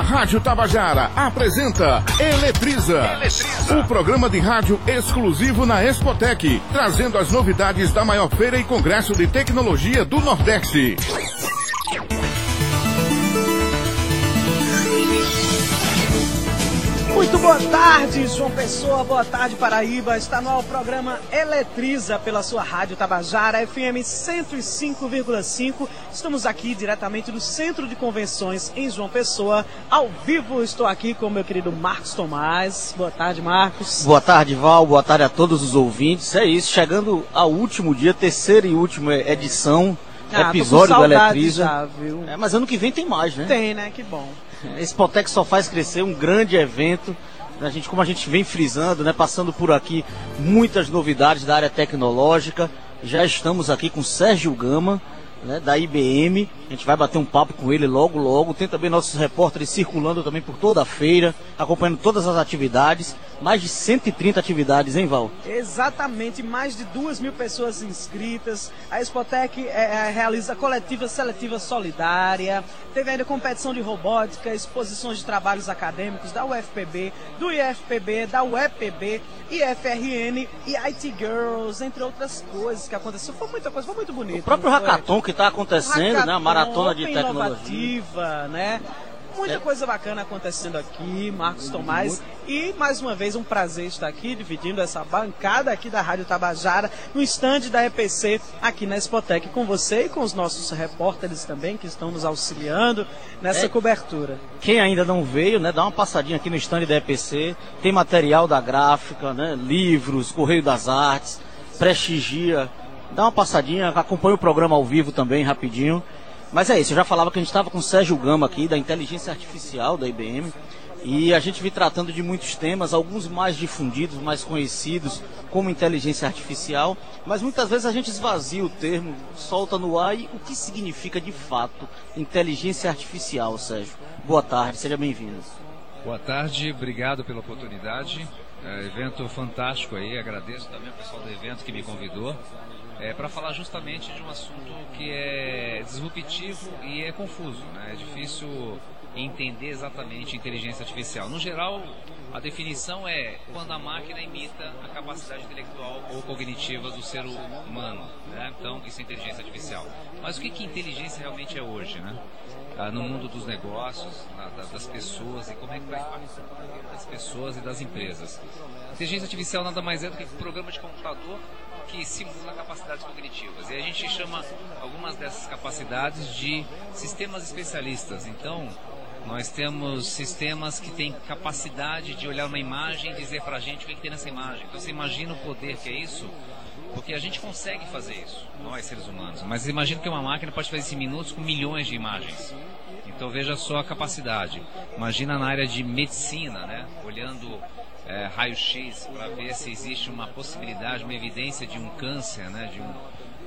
A Rádio Tabajara apresenta Eletriza, Eletriza, o programa de rádio exclusivo na Expotec, trazendo as novidades da maior feira e congresso de tecnologia do Nordeste. Muito boa tarde, João Pessoa, boa tarde, Paraíba. Está no ar o programa Eletriza pela sua rádio Tabajara, FM 105,5. Estamos aqui diretamente do Centro de Convenções em João Pessoa. Ao vivo estou aqui com o meu querido Marcos Tomás. Boa tarde, Marcos. Boa tarde, Val. Boa tarde a todos os ouvintes. É isso, chegando ao último dia, terceira e última edição, Ah, episódio do Eletriza. já? É, mas ano que vem tem mais, né? Tem, né? Que bom. Esse Potec só faz crescer um grande evento. A gente, como a gente vem frisando, né, passando por aqui muitas novidades da área tecnológica. Já estamos aqui com Sérgio Gama, né, da IBM. A gente vai bater um papo com ele logo, logo. Tem também nossos repórteres circulando também por toda a feira, acompanhando todas as atividades. Mais de 130 atividades, hein, Val? Exatamente, mais de duas mil pessoas inscritas. A Expotec é, é, realiza coletiva seletiva solidária. Teve ainda competição de robótica, exposições de trabalhos acadêmicos da UFPB, do IFPB, da UEPB, IFRN e IT Girls, entre outras coisas que aconteceu. Foi muita coisa, foi muito bonito. O próprio? Hackathon que está acontecendo, né? A Hackathon, maratona de tecnologia. né? Muita É. coisa bacana acontecendo aqui, Marcos Tomás. E mais uma vez um prazer estar aqui dividindo essa bancada aqui da Rádio Tabajara no estande da EPC aqui na Expotec com você e com os nossos repórteres também que estão nos auxiliando nessa É. cobertura. Quem ainda não veio, né, dá uma passadinha aqui no stand da EPC. Tem material da gráfica, né, livros, Correio das Artes, prestigia. Dá uma passadinha, acompanha o programa ao vivo também, rapidinho. Mas é isso, eu já falava que a gente estava com o Sérgio Gama aqui, da inteligência artificial da IBM. E a gente vem tratando de muitos temas, alguns mais difundidos, mais conhecidos, como inteligência artificial. Mas muitas vezes a gente esvazia o termo, solta no ar e o que significa de fato inteligência artificial, Sérgio? Boa tarde, seja bem-vindo. Boa tarde, obrigado pela oportunidade. É, evento fantástico aí, agradeço também ao pessoal do evento que me convidou. É, para falar justamente de um assunto que é disruptivo e é confuso. Né? É difícil entender exatamente inteligência artificial. No geral, a definição é quando a máquina imita a capacidade intelectual ou cognitiva do ser humano. Né? Então, isso é inteligência artificial. Mas o que, que inteligência realmente é hoje? Né? Ah, no mundo dos negócios, na- da- das pessoas e como é que vai impactar das pessoas e das empresas. Inteligência artificial nada mais é do que um programa de computador que simula capacidades cognitivas. E a gente chama algumas dessas capacidades de sistemas especialistas. Então, nós temos sistemas que têm capacidade de olhar uma imagem e dizer para a gente o que, que tem nessa imagem. Então, você imagina o poder que é isso? Porque a gente consegue fazer isso, nós seres humanos. Mas imagina que uma máquina pode fazer isso em minutos com milhões de imagens. Então veja só a capacidade. Imagina na área de medicina, né? Olhando é, raio-x para ver se existe uma possibilidade, uma evidência de um câncer, né? De um,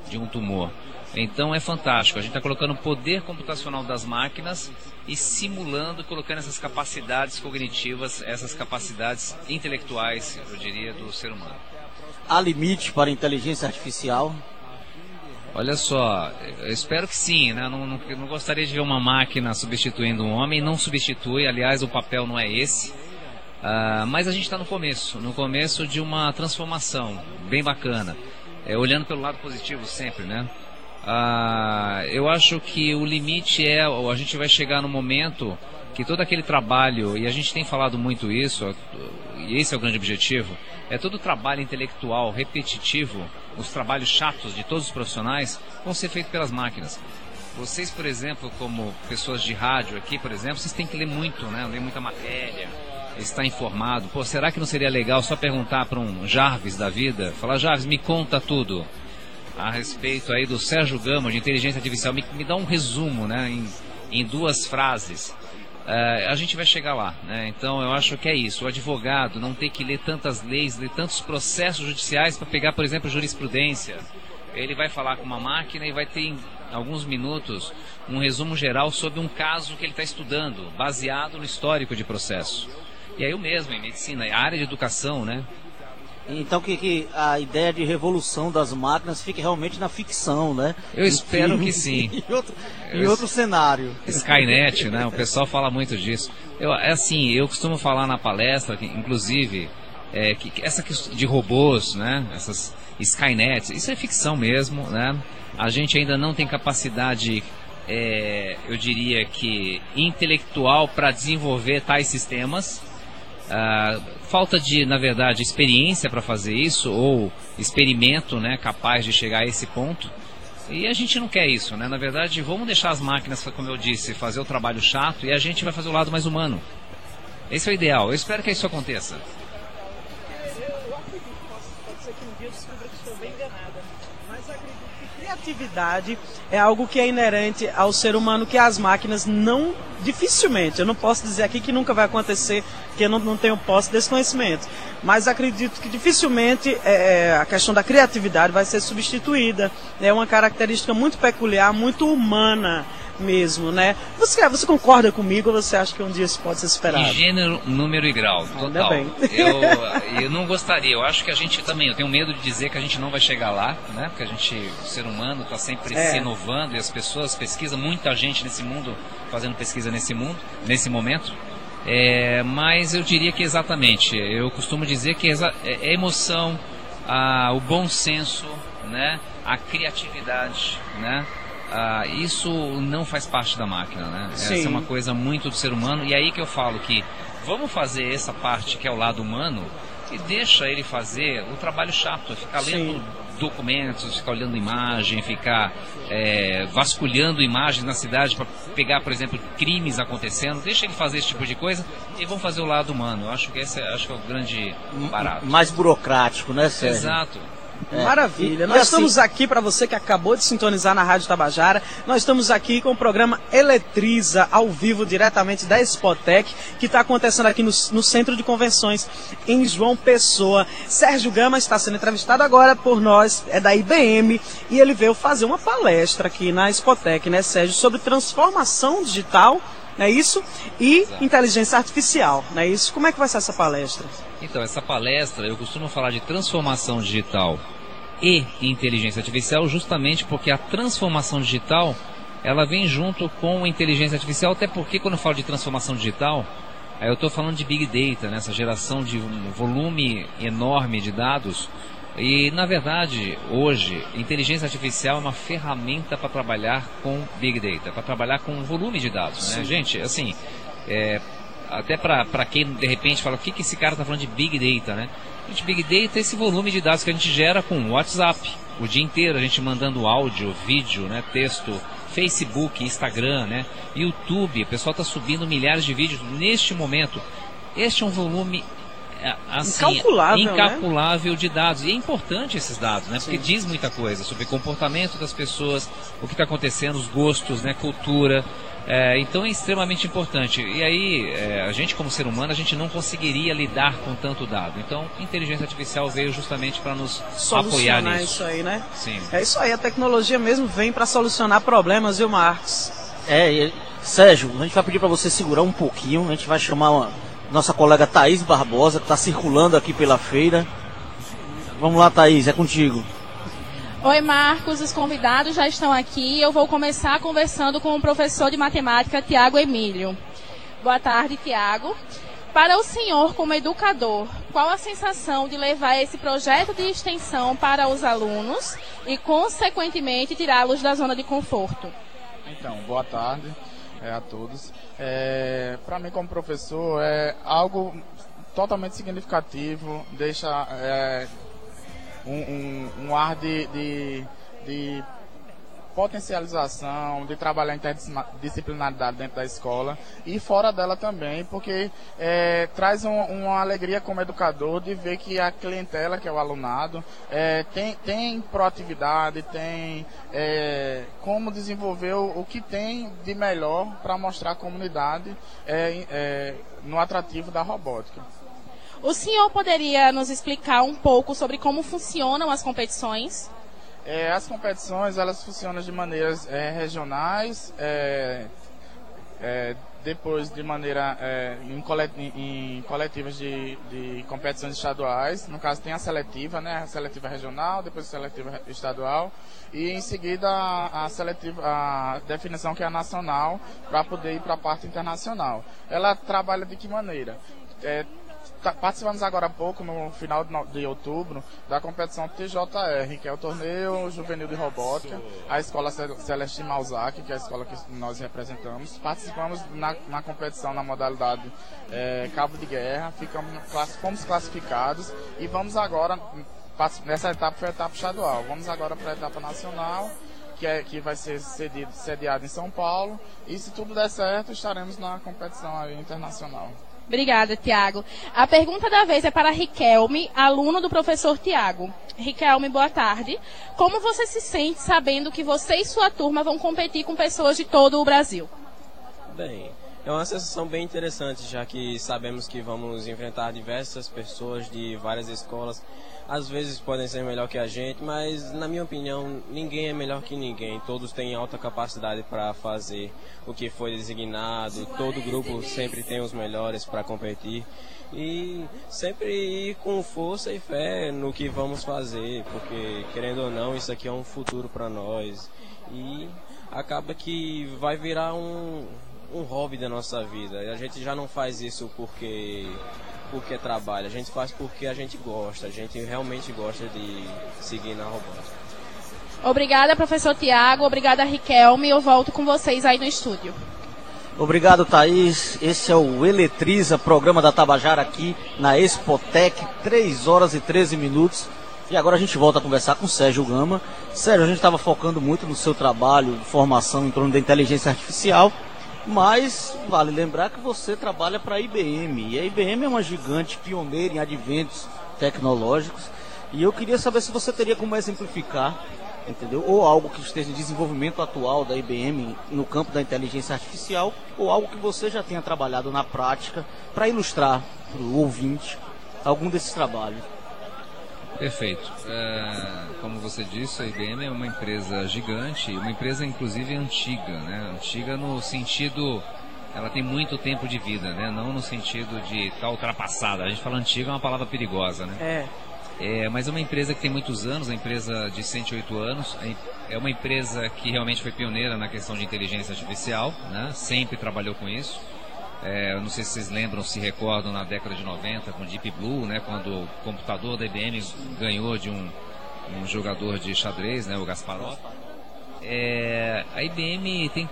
de um tumor. Então é fantástico. A gente está colocando o poder computacional das máquinas e simulando, colocando essas capacidades cognitivas, essas capacidades intelectuais, eu diria, do ser humano. Há limite para a inteligência artificial? Olha só, eu espero que sim, né? Não, não, não gostaria de ver uma máquina substituindo um homem, não substitui, aliás, o papel não é esse. Ah, mas a gente está no começo, no começo de uma transformação bem bacana. É, olhando pelo lado positivo sempre, né? Ah, eu acho que o limite é, a gente vai chegar no momento que todo aquele trabalho, e a gente tem falado muito isso, e esse é o grande objetivo, é todo o trabalho intelectual repetitivo, os trabalhos chatos de todos os profissionais, vão ser feitos pelas máquinas. Vocês, por exemplo, como pessoas de rádio aqui, por exemplo, vocês têm que ler muito, né? Ler muita matéria, estar informado. Pô, será que não seria legal só perguntar para um Jarvis da vida? Falar, Jarvis, me conta tudo a respeito aí do Sérgio Gama de inteligência artificial. Me, me dá um resumo, né? Em, em duas frases. Eh, a gente vai chegar lá, né? Então eu acho que é isso. O advogado não ter que ler tantas leis, ler tantos processos judiciais para pegar, por exemplo, jurisprudência. Ele vai falar com uma máquina e vai ter em alguns minutos um resumo geral sobre um caso que ele está estudando, baseado no histórico de processo. E aí o mesmo em medicina, a área de educação, né? Então que, que, a ideia de revolução das máquinas fique realmente na ficção, né? Eu espero que sim. em outro, em outro cenário. Skynet, né? O pessoal fala muito disso. Eu, é assim, eu costumo falar na palestra, que, inclusive, é, que, que essa questão de robôs, né? Essas Skynet, isso é ficção mesmo, né? A gente ainda não tem capacidade, é, eu diria que intelectual para desenvolver tais sistemas. Uh, falta de, na verdade, experiência para fazer isso ou experimento, né, capaz de chegar a esse ponto. E a gente não quer isso, né? Na verdade, vamos deixar as máquinas, como eu disse, fazer o trabalho chato e a gente vai fazer o lado mais humano. Esse é o ideal. Eu espero que isso aconteça. Criatividade é algo que é inerente ao ser humano que as máquinas não dificilmente, eu não posso dizer aqui que nunca vai acontecer, que eu não, não tenho posse desse conhecimento, mas acredito que dificilmente é, é, a questão da criatividade vai ser substituída. É uma característica muito peculiar, muito humana mesmo, né? Você, você concorda comigo ou você acha que um dia isso pode ser esperado? Em gênero, número e grau, total. Eu, eu não gostaria, eu acho que a gente também, eu tenho medo de dizer que a gente não vai chegar lá, né? Porque a gente, o ser humano está sempre é. se inovando e as pessoas pesquisam, muita gente nesse mundo fazendo pesquisa nesse mundo, nesse momento. É, mas eu diria que exatamente, eu costumo dizer que é, é emoção, a, o bom senso, né? a criatividade, né? Ah, isso não faz parte da máquina, né? Sim. Essa é uma coisa muito do ser humano. E aí que eu falo que vamos fazer essa parte que é o lado humano e deixa ele fazer o trabalho chato, ficar lendo Sim. documentos, ficar olhando imagem, ficar é, vasculhando imagens na cidade para pegar, por exemplo, crimes acontecendo. Deixa ele fazer esse tipo de coisa e vamos fazer o lado humano. Eu acho que esse é, acho que é o grande barato. Mais burocrático, né, Sérgio? Exato. É. Maravilha. E, Nós e assim... estamos aqui para você que acabou de sintonizar na Rádio Tabajara. Nós estamos aqui com o programa Eletriza, ao vivo, diretamente da Spotec, que está acontecendo aqui no, no, Centro de Convenções, em João Pessoa. Sérgio Gama está sendo entrevistado agora por nós, é da IBM, e ele veio fazer uma palestra aqui na Spotec, né, Sérgio, sobre transformação digital não é isso? E Exato. inteligência artificial, não é isso? Como é que vai ser essa palestra? Então, essa palestra, eu costumo falar de transformação digital e inteligência artificial justamente porque a transformação digital ela vem junto com a inteligência artificial, até porque quando eu falo de transformação digital, aí eu estou falando de Big Data, né? essa geração de um volume enorme de dados. E, na verdade, hoje, inteligência artificial é uma ferramenta para trabalhar com Big Data, para trabalhar com volume de dados. Né? Gente, assim, é, até para quem de repente fala, o que, que esse cara está falando de Big Data, né? Gente, Big Data é esse volume de dados que a gente gera com WhatsApp, o dia inteiro, a gente mandando áudio, vídeo, né, texto, Facebook, Instagram, né, YouTube, o pessoal está subindo milhares de vídeos neste momento. Este é um volume é, assim, incalculável, né? incalculável né? de dados. E é importante esses dados, né? Porque Sim. diz muita coisa sobre o comportamento das pessoas, o que está acontecendo, os gostos, né? Cultura. É, então é extremamente importante. E aí, é, a gente como ser humano, a gente não conseguiria lidar com tanto dado. Então, inteligência artificial veio justamente para nos apoiar nisso. isso aí, né? Sim. É isso aí, a tecnologia mesmo vem para solucionar problemas, viu, Marcos? É, e, Sérgio, a gente vai pedir para você segurar um pouquinho, a gente vai chamar uma, nossa colega Thaís Barbosa, que está circulando aqui pela feira. Vamos lá, Thaís, é contigo. Oi, Marcos, os convidados já estão aqui. Eu vou começar conversando com o professor de matemática, Tiago Emílio. Boa tarde, Tiago. Para o senhor, como educador, qual a sensação de levar esse projeto de extensão para os alunos e, consequentemente, tirá-los da zona de conforto? Então, boa tarde é, a todos. É, Para mim, como professor, é algo totalmente significativo, deixa é, um, um, um ar de, de, de potencialização, de trabalhar interdisciplinaridade dentro da escola e fora dela também, porque é, traz um, uma alegria como educador de ver que a clientela, que é o alunado, é, tem, tem proatividade, tem é, como desenvolver o, o, que tem de melhor para mostrar à comunidade é, é, no atrativo da robótica. O senhor poderia nos explicar um pouco sobre como funcionam as competições? É, as competições elas funcionam de maneiras é, regionais, é, é, depois de maneira é, em, colet, em, coletivas de, de, competições estaduais. No caso tem a seletiva, né? A seletiva regional, depois a seletiva estadual e em seguida a, a seletiva, a definição que é a nacional para poder ir para a parte internacional. Ela trabalha de que maneira? Tá, participamos agora há pouco, no final de outubro, da competição TJR, que é o Torneio Juvenil de Robótica, a Escola Celestine Malzac, que é a escola que nós representamos. Participamos na, na competição na modalidade é, Cabo de Guerra, ficamos, fomos classificados e vamos agora, nessa etapa foi a etapa estadual, vamos agora para a etapa nacional, que, é, que vai ser cedido, sediado em São Paulo, e se tudo der certo, estaremos na competição internacional. Obrigada, Tiago. A pergunta da vez é para Riquelme, aluno do professor Tiago. Riquelme, boa tarde. Como você se sente sabendo que você e sua turma vão competir com pessoas de todo o Brasil? Bem, é uma sensação bem interessante, já que sabemos que vamos enfrentar diversas pessoas de várias escolas às vezes podem ser melhor que a gente, mas na minha opinião ninguém é melhor que ninguém. Todos têm alta capacidade para fazer o que foi designado. Todo grupo sempre tem os melhores para competir e sempre ir com força e fé no que vamos fazer, porque querendo ou não isso aqui é um futuro para nós e acaba que vai virar um um hobby da nossa vida. A gente já não faz isso porque porque trabalha, a gente faz porque a gente gosta, a gente realmente gosta de seguir na robótica. Obrigada, professor Tiago, obrigada, Riquelme. Eu volto com vocês aí no estúdio. Obrigado, Thaís. Esse é o Eletriza, programa da Tabajara aqui na Expotec, 3 horas e 13 minutos. E agora a gente volta a conversar com Sérgio Gama. Sérgio, a gente estava focando muito no seu trabalho de formação em torno da inteligência artificial. Mas vale lembrar que você trabalha para a IBM. E a IBM é uma gigante pioneira em adventos tecnológicos. E eu queria saber se você teria como exemplificar, entendeu? Ou algo que esteja em desenvolvimento atual da IBM no campo da inteligência artificial, ou algo que você já tenha trabalhado na prática para ilustrar para o ouvinte algum desses trabalhos. Perfeito. É, como você disse, a IBM é uma empresa gigante, uma empresa inclusive antiga, né? Antiga no sentido, ela tem muito tempo de vida, né? Não no sentido de estar tá ultrapassada. A gente fala antiga é uma palavra perigosa, né? É. É, mas é uma empresa que tem muitos anos, uma empresa de 108 anos, é uma empresa que realmente foi pioneira na questão de inteligência artificial, né? sempre trabalhou com isso. É, não sei se vocês lembram, se recordam na década de 90 com Deep Blue, né, quando o computador da IBM ganhou de um, um jogador de xadrez, né, o Gasparov. É, a IBM tem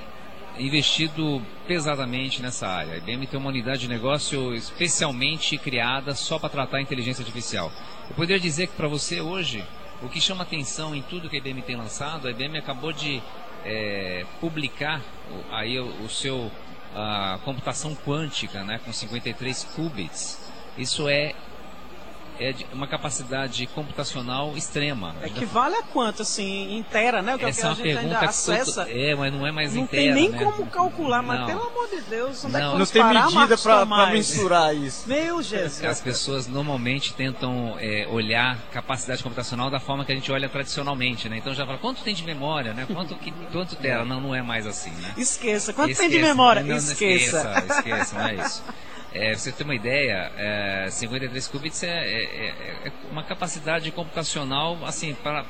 investido pesadamente nessa área. A IBM tem uma unidade de negócio especialmente criada só para tratar a inteligência artificial. Eu poderia dizer que para você hoje, o que chama atenção em tudo que a IBM tem lançado, a IBM acabou de é, publicar aí o, o seu a computação quântica, né, com 53 qubits. Isso é é uma capacidade computacional extrema. Equivale a quanto, assim, inteira, né? O que Essa é uma a gente ainda acessa. É, mas não é mais não inteira. Não tem nem né? como calcular, mas não. pelo amor de Deus, onde não, é que não tem parar, medida para mensurar isso. Meu Jesus. As pessoas normalmente tentam é, olhar capacidade computacional da forma que a gente olha tradicionalmente, né? Então já fala, quanto tem de memória, né? Quanto, que, quanto tela? Não, não é mais assim, né? Esqueça. Quanto esqueça. tem de memória? Não, esqueça. Não, esqueça, esqueça, não é isso. É, você ter uma ideia, é, 53 qubits é, é, é, uma capacidade computacional assim para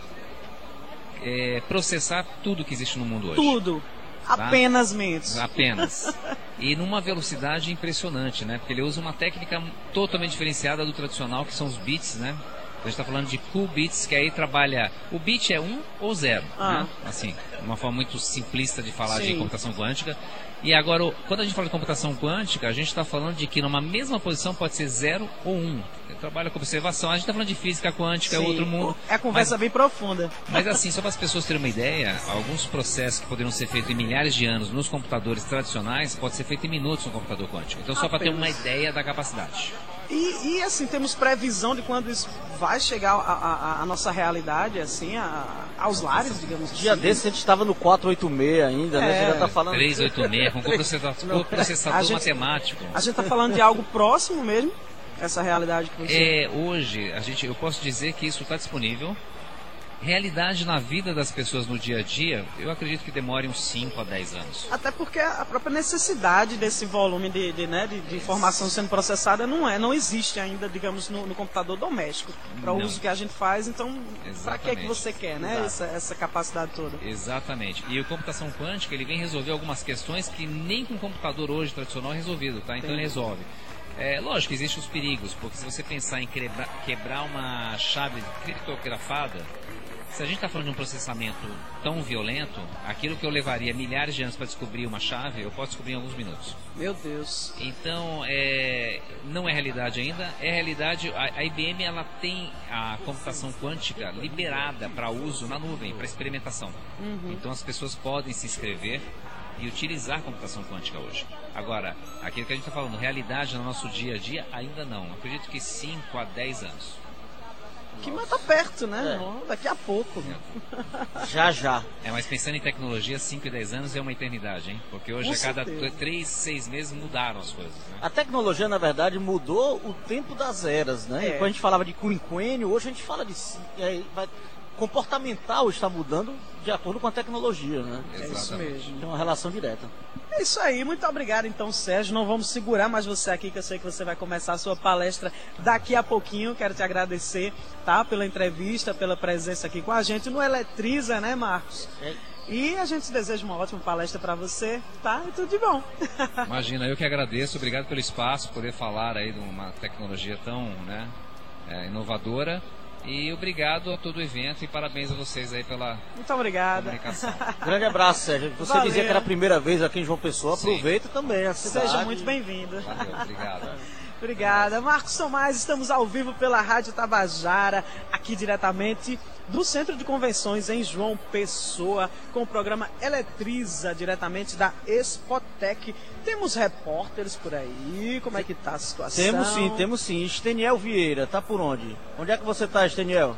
é, processar tudo que existe no mundo hoje. Tudo. Tá? Apenas menos. Apenas. E numa velocidade impressionante, né? Porque ele usa uma técnica totalmente diferenciada do tradicional, que são os bits, né? A gente está falando de qubits, que aí trabalha. O bit é 1 um ou 0. Ah. Né? Assim, uma forma muito simplista de falar Sim. de computação quântica. E agora, quando a gente fala de computação quântica, a gente está falando de que numa mesma posição pode ser 0 ou 1. Um. Trabalha com observação. A gente está falando de física quântica, Sim. é outro mundo. É a conversa mas, bem profunda. Mas assim, só para as pessoas terem uma ideia, alguns processos que poderiam ser feitos em milhares de anos nos computadores tradicionais, pode ser feito em minutos no computador quântico. Então, só para ter uma ideia da capacidade. E, e, assim, temos previsão de quando isso vai chegar à nossa realidade, assim, a, aos lares, digamos assim. Dia desse a gente estava no 486 ainda, é. né? Você já tá falando... 386, com processador, processador a gente, matemático. A gente está falando de algo próximo mesmo, essa realidade que você... É, hoje, a gente, eu posso dizer que isso está disponível. Realidade na vida das pessoas no dia a dia, eu acredito que demore uns 5 a 10 anos. Até porque a própria necessidade desse volume de, de, né, de, de informação sendo processada não é, não existe ainda, digamos, no, no computador doméstico para o uso que a gente faz. Então, para que que Exatamente. você quer, né? Essa, essa capacidade toda. Exatamente. E o computação quântica, ele vem resolver algumas questões que nem com computador hoje tradicional é resolvido, tá? Então ele resolve. É, lógico, existem os perigos, porque se você pensar em quebrar, quebrar uma chave criptografada, se a gente está falando de um processamento tão violento, aquilo que eu levaria milhares de anos para descobrir uma chave, eu posso descobrir em alguns minutos. Meu Deus. Então, é, não é realidade ainda. É realidade. A, a IBM ela tem a computação quântica liberada para uso na nuvem, para experimentação. Então, as pessoas podem se inscrever e utilizar a computação quântica hoje. Agora, aquilo que a gente está falando, realidade no nosso dia a dia, ainda não. Acredito que 5 a 10 anos. Que mata perto, né? É. Daqui a pouco. Já, já. É, mas pensando em tecnologia, 5 e 10 anos é uma eternidade, hein? Porque hoje, Com a cada certeza. 3, 6 meses mudaram as coisas, né? A tecnologia, na verdade, mudou o tempo das eras, né? É. Quando a gente falava de quinquênio, hoje a gente fala de... é, vai- comportamental está mudando de acordo com a tecnologia, né? É isso mesmo. Tem uma relação direta. É isso aí, muito obrigado então, Sérgio. Não vamos segurar mais você aqui, que eu sei que você vai começar a sua palestra daqui a pouquinho. Quero te agradecer, tá? Pela entrevista, pela presença aqui com a gente no Eletriza, né, Marcos? É. E a gente deseja uma ótima palestra para você, tá? E tudo de bom. Imagina, eu que agradeço, obrigado pelo espaço, poder falar aí de uma tecnologia tão né, é, inovadora. E obrigado a todo o evento e parabéns a vocês aí pela Muito obrigada. comunicação. Grande abraço, Sérgio. Você Valeu. dizia que era a primeira vez aqui em João Pessoa. Sim. Aproveita também a cidade. Seja muito bem-vindo. Obrigado. Obrigada. Marcos Tomás, estamos ao vivo pela Rádio Tabajara, aqui diretamente do Centro de Convenções em João Pessoa, com o programa Eletriza, diretamente da Expotec. Temos repórteres por aí, como é que tá a situação? Temos sim, temos sim. Esteniel Vieira, tá por onde? Onde é que você tá, Esteniel?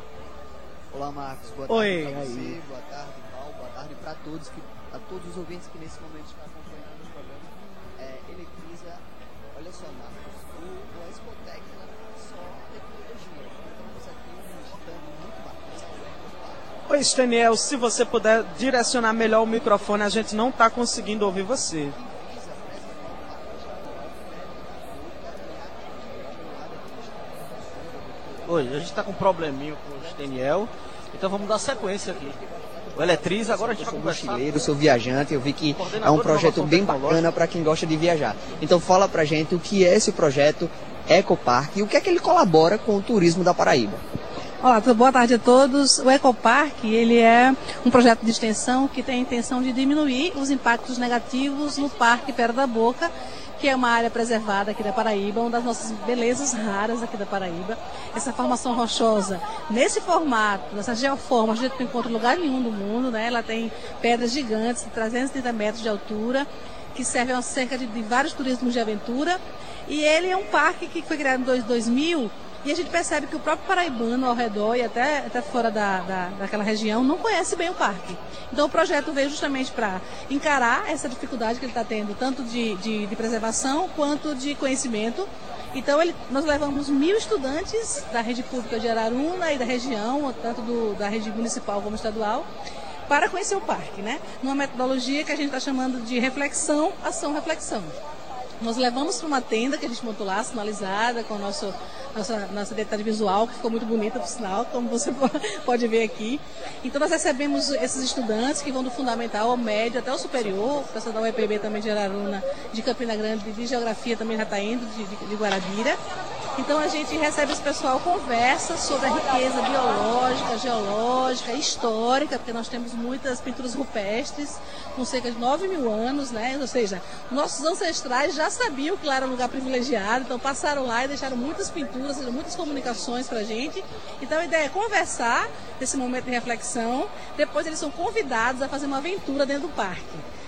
Olá, Marcos. Boa Oi, tarde para aí. você, boa tarde, Val, boa tarde para todos, que, a todos os ouvintes que nesse momento estão acompanhando o programa. É, Eletriza, olha só, Marcos, o, o Expotec ela não é só tecnologia, então você tem um stand muito bacana, que é o Ecopark. Oi, Steniel, se você puder direcionar melhor o microfone, a gente não está conseguindo ouvir você. Oi, a gente tá com um probleminha com o Esteniel. Então vamos dar sequência aqui. O Eletriza, agora a gente Eu vai sou conversar. mochileiro, sou viajante, eu vi que é um projeto bem bacana para quem gosta de viajar. Então fala pra gente o que é esse projeto Ecopark e o que é que ele colabora com o turismo da Paraíba. Olá, boa tarde a todos. O Ecopark, ele é um projeto de extensão que tem a intenção de diminuir os impactos negativos no Parque Pera da Boca, que é uma área preservada aqui da Paraíba, uma das nossas belezas raras aqui da Paraíba. Essa formação rochosa, nesse formato, nessa geoforma, a gente não encontra lugar nenhum do mundo, né? Ela tem pedras gigantes de 330 metros de altura, que servem a cerca de, de vários turismos de aventura. E ele é um parque que foi criado em dois- 2000 e a gente percebe que o próprio paraibano ao redor e até, até fora da, da, daquela região não conhece bem o parque. Então o projeto veio justamente para encarar essa dificuldade que ele está tendo, tanto de, de, de preservação quanto de conhecimento. Então ele, nós levamos mil estudantes da rede pública de Araruna e da região, tanto do, da rede municipal como estadual, para conhecer o parque, né? Numa metodologia que a gente está chamando de reflexão, ação, reflexão. Nós levamos para uma tenda que a gente montou lá, sinalizada, com a nosso, nossa, nossa identidade visual, que ficou muito bonita, por sinal, como você po- pode ver aqui. Então, nós recebemos esses estudantes que vão do fundamental ao médio até o superior, o pessoal da UEPB também de Araruna, de Campina Grande, de Geografia também já está indo, de, de, de Guarabira. Então, a gente recebe esse pessoal, conversa sobre a riqueza biológica, geológica, histórica, porque nós temos muitas pinturas rupestres, com cerca de 9 mil anos, né? Ou seja, nossos ancestrais já sabiam que lá era um lugar privilegiado, então passaram lá e deixaram muitas pinturas, muitas comunicações para a gente. Então a ideia é conversar nesse momento de reflexão, depois eles são convidados a fazer uma aventura dentro do parque.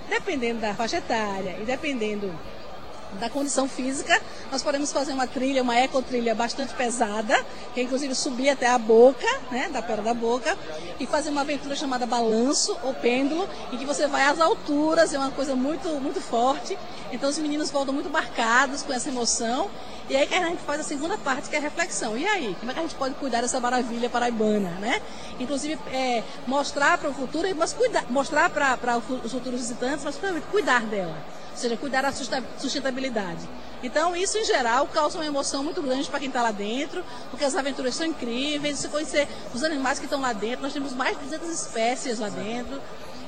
Dependendo da faixa etária e dependendo da condição física, nós podemos fazer uma trilha, uma ecotrilha bastante pesada, que é inclusive subir até a boca, né, da pedra da boca, e fazer uma aventura chamada balanço ou pêndulo, em que você vai às alturas, é uma coisa muito, muito forte. Então os meninos voltam muito marcados com essa emoção. E aí que a gente faz a segunda parte, que é a reflexão. E aí, como é que a gente pode cuidar dessa maravilha paraibana, né? Inclusive, é, mostrar para o futuro, mas cuidar, mostrar para os futuros visitantes, mas cuidar dela. Ou seja, cuidar da sustentabilidade. Então, isso em geral causa uma emoção muito grande para quem está lá dentro, porque as aventuras são incríveis. Você conhecer os animais que estão lá dentro, nós temos mais de 200 espécies lá dentro.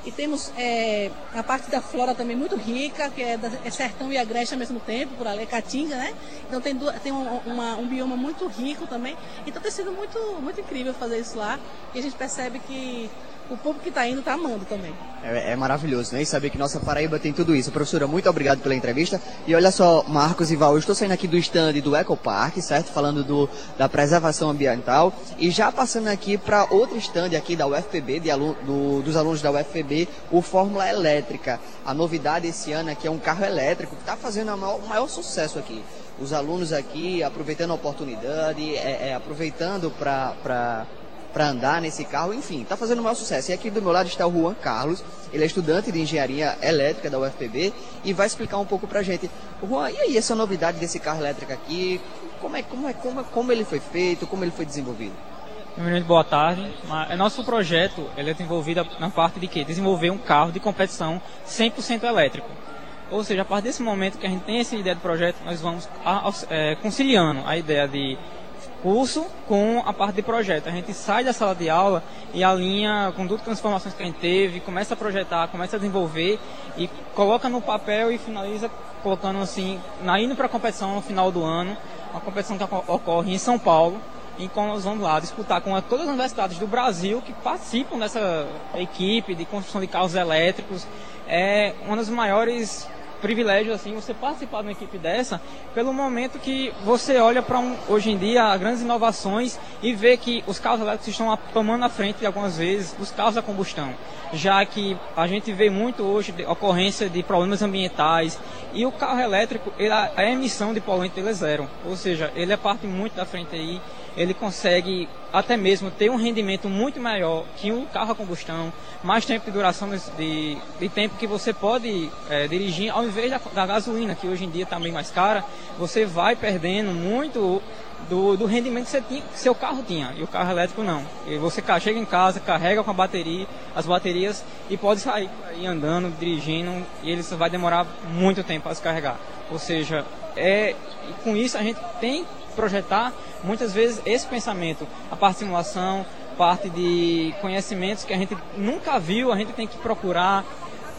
E temos é, a parte da flora também muito rica, que é, da, é sertão e agreste ao mesmo tempo, por ali, é caatinga, né? Então tem, tem um, uma, um bioma muito rico também. Então tem sido muito, muito incrível fazer isso lá. E a gente percebe que o público que está indo está amando também. É, é, maravilhoso, né? E saber que nossa Paraíba tem tudo isso. Professora, muito obrigado pela entrevista. E olha só, Marcos e Val, eu estou saindo aqui do stand do Ecopark, certo? Falando do, da preservação ambiental. E já passando aqui para outro stand aqui da UFPB, de aluno, do, dos alunos da UFPB, o Fórmula Elétrica. A novidade esse ano aqui é um carro elétrico que está fazendo o maior, maior sucesso aqui os alunos aqui aproveitando a oportunidade, é, é, aproveitando para para andar nesse carro, enfim, está fazendo o maior sucesso. E aqui do meu lado está o Juan Carlos, ele é estudante de engenharia elétrica da UFPB e vai explicar um pouco para a gente. Juan, e aí essa novidade desse carro elétrico aqui, como é, como é, como, como ele foi feito, como ele foi desenvolvido? Boa tarde. É nosso projeto ele é desenvolvido na parte de quê? Desenvolver um carro de competição 100% elétrico. Ou seja, a partir desse momento que a gente tem essa ideia de projeto, nós vamos é, conciliando a ideia de curso com a parte de projeto. A gente sai da sala de aula e alinha com todas as informações que a gente teve, começa a projetar, começa a desenvolver e coloca no papel e finaliza colocando assim, na, indo para a competição no final do ano, uma competição que ocorre em São Paulo, e quando nós vamos lá disputar com todas as universidades do Brasil que participam dessa equipe de construção de carros elétricos. É uma das maiores privilégio assim você participar de uma equipe dessa pelo momento que você olha para um, hoje em dia grandes inovações e vê que os carros elétricos estão tomando a frente algumas vezes dos carros a combustão. Já que a gente vê muito hoje de ocorrência de problemas ambientais e o carro elétrico ele, a emissão de poluente é zero. Ou seja ele é parte muito da frente aí ele consegue até mesmo ter um rendimento muito maior que um carro a combustão, mais tempo de duração de, de tempo que você pode é, dirigir, ao invés da, da, gasolina, que hoje em dia está bem mais cara, você vai perdendo muito do, do rendimento que, tinha, que seu carro tinha, e o carro elétrico não. E você chega em casa, carrega com a bateria, as baterias e pode sair andando, dirigindo, e ele vai demorar muito tempo para se carregar. Ou seja, é, com isso a gente tem projetar muitas vezes esse pensamento, a parte de simulação, parte de conhecimentos que a gente nunca viu, a gente tem que procurar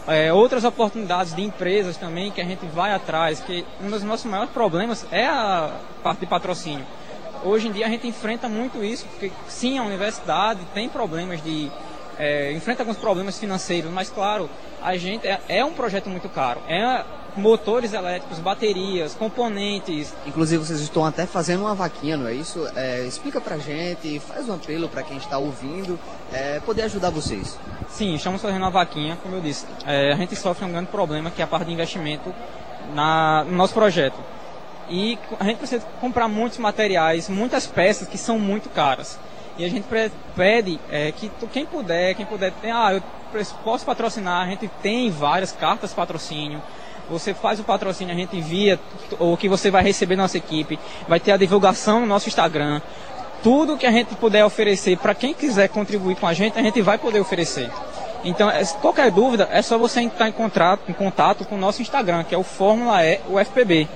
é, outras oportunidades de empresas também que a gente vai atrás, que um dos nossos maiores problemas é a parte de patrocínio. Hoje em dia a gente enfrenta muito isso, porque sim, a universidade tem problemas de é, enfrenta alguns problemas financeiros, mas claro, a gente é, é um projeto muito caro. É motores elétricos, baterias, componentes. Inclusive vocês estão até fazendo uma vaquinha, não é isso? É, explica pra gente, faz um apelo para quem está ouvindo, é, poder ajudar vocês. Sim, estamos fazendo uma vaquinha, como eu disse. É, a gente sofre um grande problema que é a parte de investimento na, no nosso projeto. E a gente precisa comprar muitos materiais, muitas peças que são muito caras. E a gente pede é, que quem puder, quem puder, tem, ah, eu posso patrocinar, a gente tem várias cartas patrocínio, você faz o patrocínio, a gente envia o que você vai receber na nossa equipe, vai ter a divulgação no nosso Instagram. Tudo que a gente puder oferecer para quem quiser contribuir com a gente, a gente vai poder oferecer. Então, é, qualquer dúvida, é só você entrar em, contrato, em contato com o nosso Instagram, que é o Fórmula E, FPB.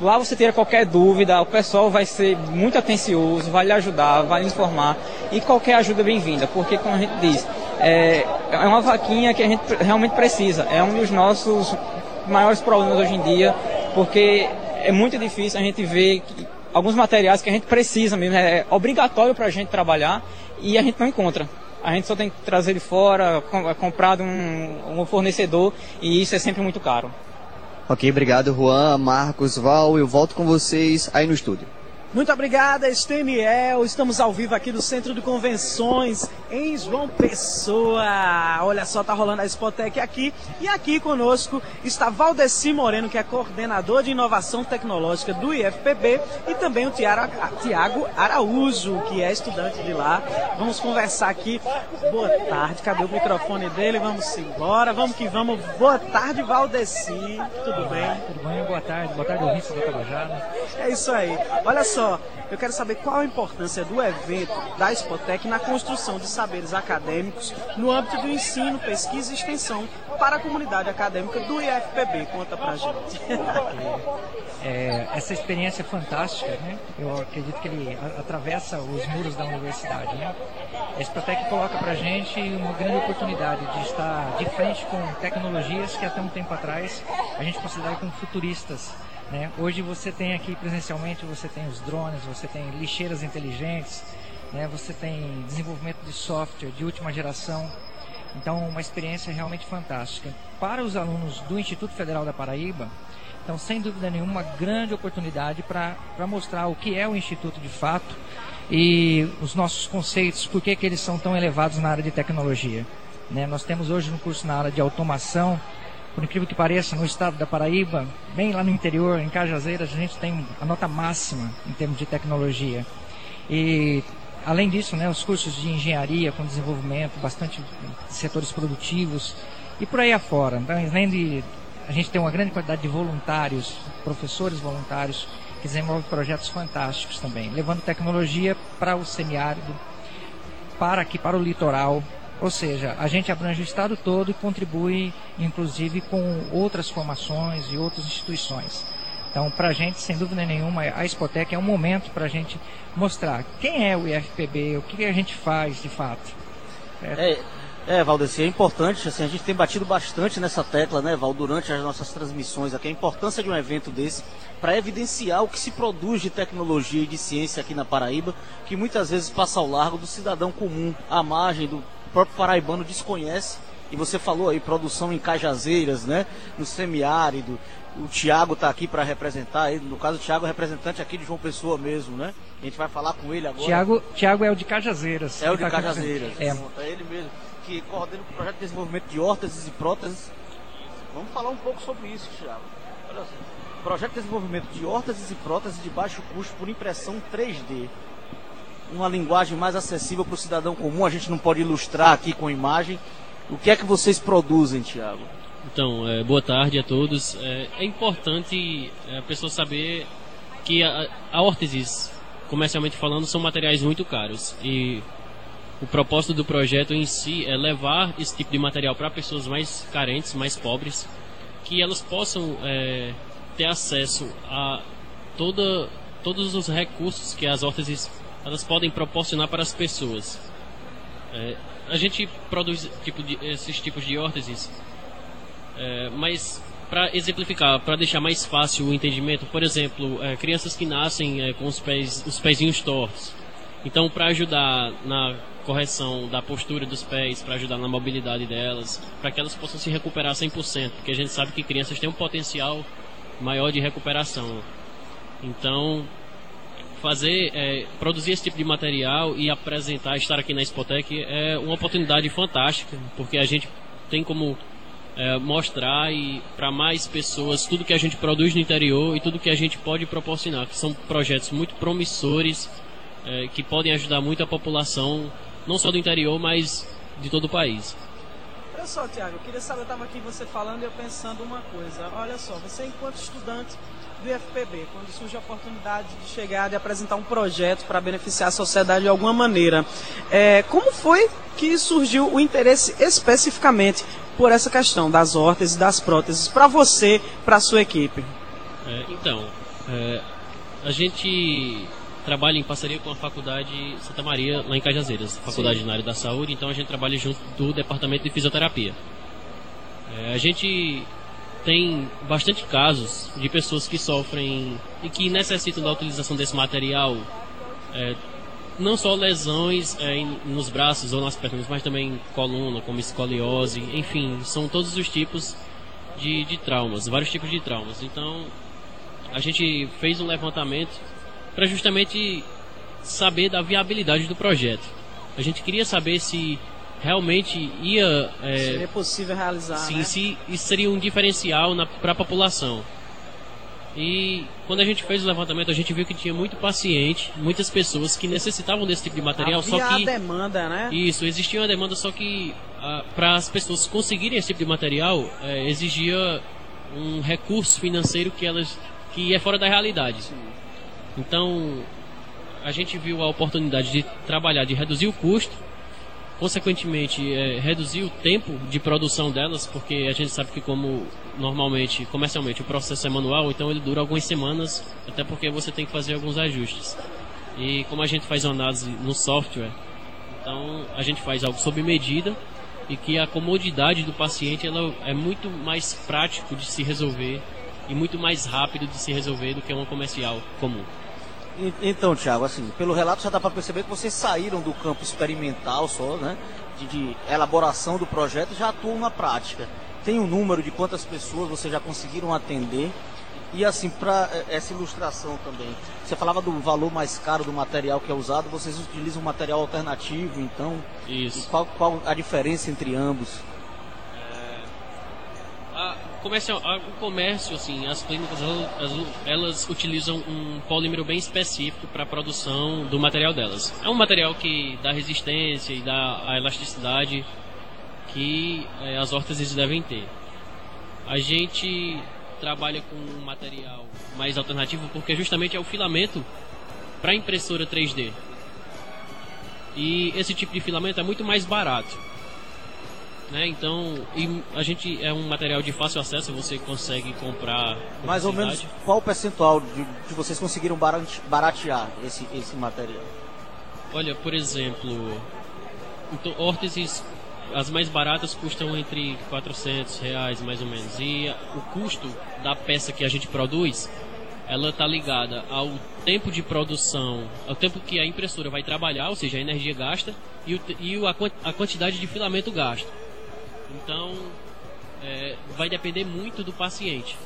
Lá você ter qualquer dúvida, o pessoal vai ser muito atencioso, vai lhe ajudar, vai lhe informar. E qualquer ajuda é bem-vinda, porque, como a gente diz, é, é uma vaquinha que a gente realmente precisa. É um dos nossos maiores problemas hoje em dia, porque é muito difícil a gente ver alguns materiais que a gente precisa mesmo, é obrigatório para a gente trabalhar e a gente não encontra. A gente só tem que trazer de fora, comprar de um, um fornecedor e isso é sempre muito caro. Ok, obrigado Juan, Marcos, Val, eu volto com vocês aí no estúdio. Muito obrigada, Esteniel. Estamos ao vivo aqui no Centro de Convenções em João Pessoa. Olha só, tá rolando a Spotec aqui. E aqui conosco está Valdeci Moreno, que é coordenador de inovação tecnológica do IFPB, e também o Tiago Araújo, que é estudante de lá. Vamos conversar aqui. Boa tarde, cadê o microfone dele? Vamos embora, vamos que vamos. Boa tarde, Valdeci. Tudo bem? Tudo bem, boa tarde. Boa tarde, ouvintes do Tabajara. É isso aí. Olha só, eu quero saber qual a importância do evento da Spotec na construção de saberes acadêmicos no âmbito do ensino, pesquisa e extensão para a comunidade acadêmica do IFPB. Conta pra gente. É, essa experiência é fantástica, né? Eu acredito que ele atravessa os muros da universidade, né? A Spotec coloca pra gente uma grande oportunidade de estar de frente com tecnologias que até um tempo atrás a gente considerava como futuristas. Né? Hoje você tem aqui presencialmente, você tem os drones, você tem lixeiras inteligentes, né? você tem desenvolvimento de software de última geração. Então, uma experiência realmente fantástica. Para os alunos do Instituto Federal da Paraíba, então, sem dúvida nenhuma, uma grande oportunidade para mostrar o que é o Instituto de fato e os nossos conceitos, por que, que eles são tão elevados na área de tecnologia. Né? Nós temos hoje no curso na área de automação, por incrível que pareça, no estado da Paraíba, bem lá no interior, em Cajazeiras, a gente tem a nota máxima em termos de tecnologia. E além disso, né, os cursos de engenharia com desenvolvimento, bastante setores produtivos e por aí afora. Então, além de a gente tem uma grande quantidade de voluntários, professores voluntários que desenvolvem projetos fantásticos também, levando tecnologia para o semiárido, para aqui para o litoral, ou seja, a gente abrange o estado todo e contribui, inclusive, com outras formações e outras instituições. Então, para a gente, sem dúvida nenhuma, a Expotec é um momento para a gente mostrar quem é o IFPB, o que a gente faz de fato. É, é Valdeci, é importante, assim, a gente tem batido bastante nessa tecla, né, Val, durante as nossas transmissões aqui, a importância de um evento desse para evidenciar o que se produz de tecnologia e de ciência aqui na Paraíba, que muitas vezes passa ao largo do cidadão comum, à margem do próprio paraibano desconhece. E você falou aí, produção em Cajazeiras, né? No semiárido. O Tiago está aqui para representar, no caso o Tiago é representante aqui de João Pessoa mesmo, né? A gente vai falar com ele agora. Tiago, Tiago é o de Cajazeiras. É o de tá Cajazeiras. É. é ele mesmo, que coordena o projeto de desenvolvimento de órteses e próteses. Vamos falar um pouco sobre isso, Tiago. Olha só. Projeto de desenvolvimento de órteses e próteses de baixo custo por impressão 3D uma linguagem mais acessível para o cidadão comum. A gente não pode ilustrar aqui com imagem. O que é que vocês produzem, Tiago? Então, é, boa tarde a todos. É, é importante é, a pessoa saber que a, a órteses, comercialmente falando, são materiais muito caros. E o propósito do projeto em si é levar esse tipo de material para pessoas mais carentes, mais pobres, que elas possam é, ter acesso a toda, todos os recursos que as órteses elas podem proporcionar para as pessoas. É, a gente produz tipo de, esses tipos de órteses, é, mas para exemplificar, para deixar mais fácil o entendimento, por exemplo, é, crianças que nascem é, com os pés, os pezinhos tortos. Então, para ajudar na correção da postura dos pés, para ajudar na mobilidade delas, para que elas possam se recuperar 100%, porque a gente sabe que crianças têm um potencial maior de recuperação. Então, fazer, é, produzir esse tipo de material e apresentar, estar aqui na Spotec é uma oportunidade fantástica, porque a gente tem como é, mostrar para mais pessoas tudo que a gente produz no interior e tudo que a gente pode proporcionar, que são projetos muito promissores é, que podem ajudar muito a população, não só do interior, mas de todo o país. Olha só, Tiago, eu queria saber, eu estava aqui você falando e eu pensando uma coisa. Olha só, você enquanto estudante do IFPB, quando surge a oportunidade de chegar, de apresentar um projeto para beneficiar a sociedade de alguma maneira. É, como foi que surgiu o interesse especificamente por essa questão das órteses e das próteses para você, para a sua equipe? É, então, é, a gente trabalha em parceria com a Faculdade Santa Maria, lá em Cajazeiras, Faculdade Sim. na área da saúde, então a gente trabalha junto do Departamento de Fisioterapia. É, a gente tem bastante casos de pessoas que sofrem e que necessitam da utilização desse material, é, não só lesões é, nos braços ou nas pernas, mas também coluna, como escoliose, enfim, são todos os tipos de, de traumas, vários tipos de traumas. Então, a gente fez um levantamento para justamente saber da viabilidade do projeto. A gente queria saber se realmente ia. É, Seria possível realizar, sim, né? se isso seria um diferencial para a população. E quando a gente fez o levantamento, a gente viu que tinha muito paciente, muitas pessoas que necessitavam desse tipo de material, Havia só que a demanda, né? isso existia uma demanda, só que para as pessoas conseguirem esse tipo de material é, exigia um recurso financeiro que elas que é fora da realidade. Então a gente viu a oportunidade de trabalhar, de reduzir o custo consequentemente é, reduzir o tempo de produção delas, porque a gente sabe que como normalmente, comercialmente, o processo é manual, então ele dura algumas semanas, até porque você tem que fazer alguns ajustes. E como a gente faz uma análise no software, então a gente faz algo sob medida e que a comodidade do paciente ela é muito mais prático de se resolver e muito mais rápido de se resolver do que uma comercial comum. Então, Thiago, assim, pelo relato já dá para perceber que vocês saíram do campo experimental só, né? De, de elaboração do projeto e já atuam na prática. Tem um número de quantas pessoas vocês já conseguiram atender? E assim, para essa ilustração também, você falava do valor mais caro do material que é usado, vocês utilizam material alternativo, então? Isso. E qual, qual a diferença entre ambos? Comércio, a- o comércio, assim, as clínicas, elas, elas- utilizam um polímero bem específico para a produção do material delas. É um material que dá resistência e dá a elasticidade que eh, as órteses devem ter. A gente trabalha com um material mais alternativo porque justamente é o filamento para impressora 3D. E esse tipo de filamento é muito mais barato né? Então, e a gente é um material de fácil acesso, você consegue comprar com Mais ou menos qual o percentual de, de vocês conseguiram barate- baratear esse, esse material? Olha, por exemplo, então, órteses as mais baratas custam entre 400 reais mais ou menos e o custo da peça que a gente produz ela está ligada ao tempo de produção, ao tempo que a impressora vai trabalhar, ou seja, a energia gasta e, o, e a, a quantidade de filamento gasto. Então, é, vai depender muito do paciente.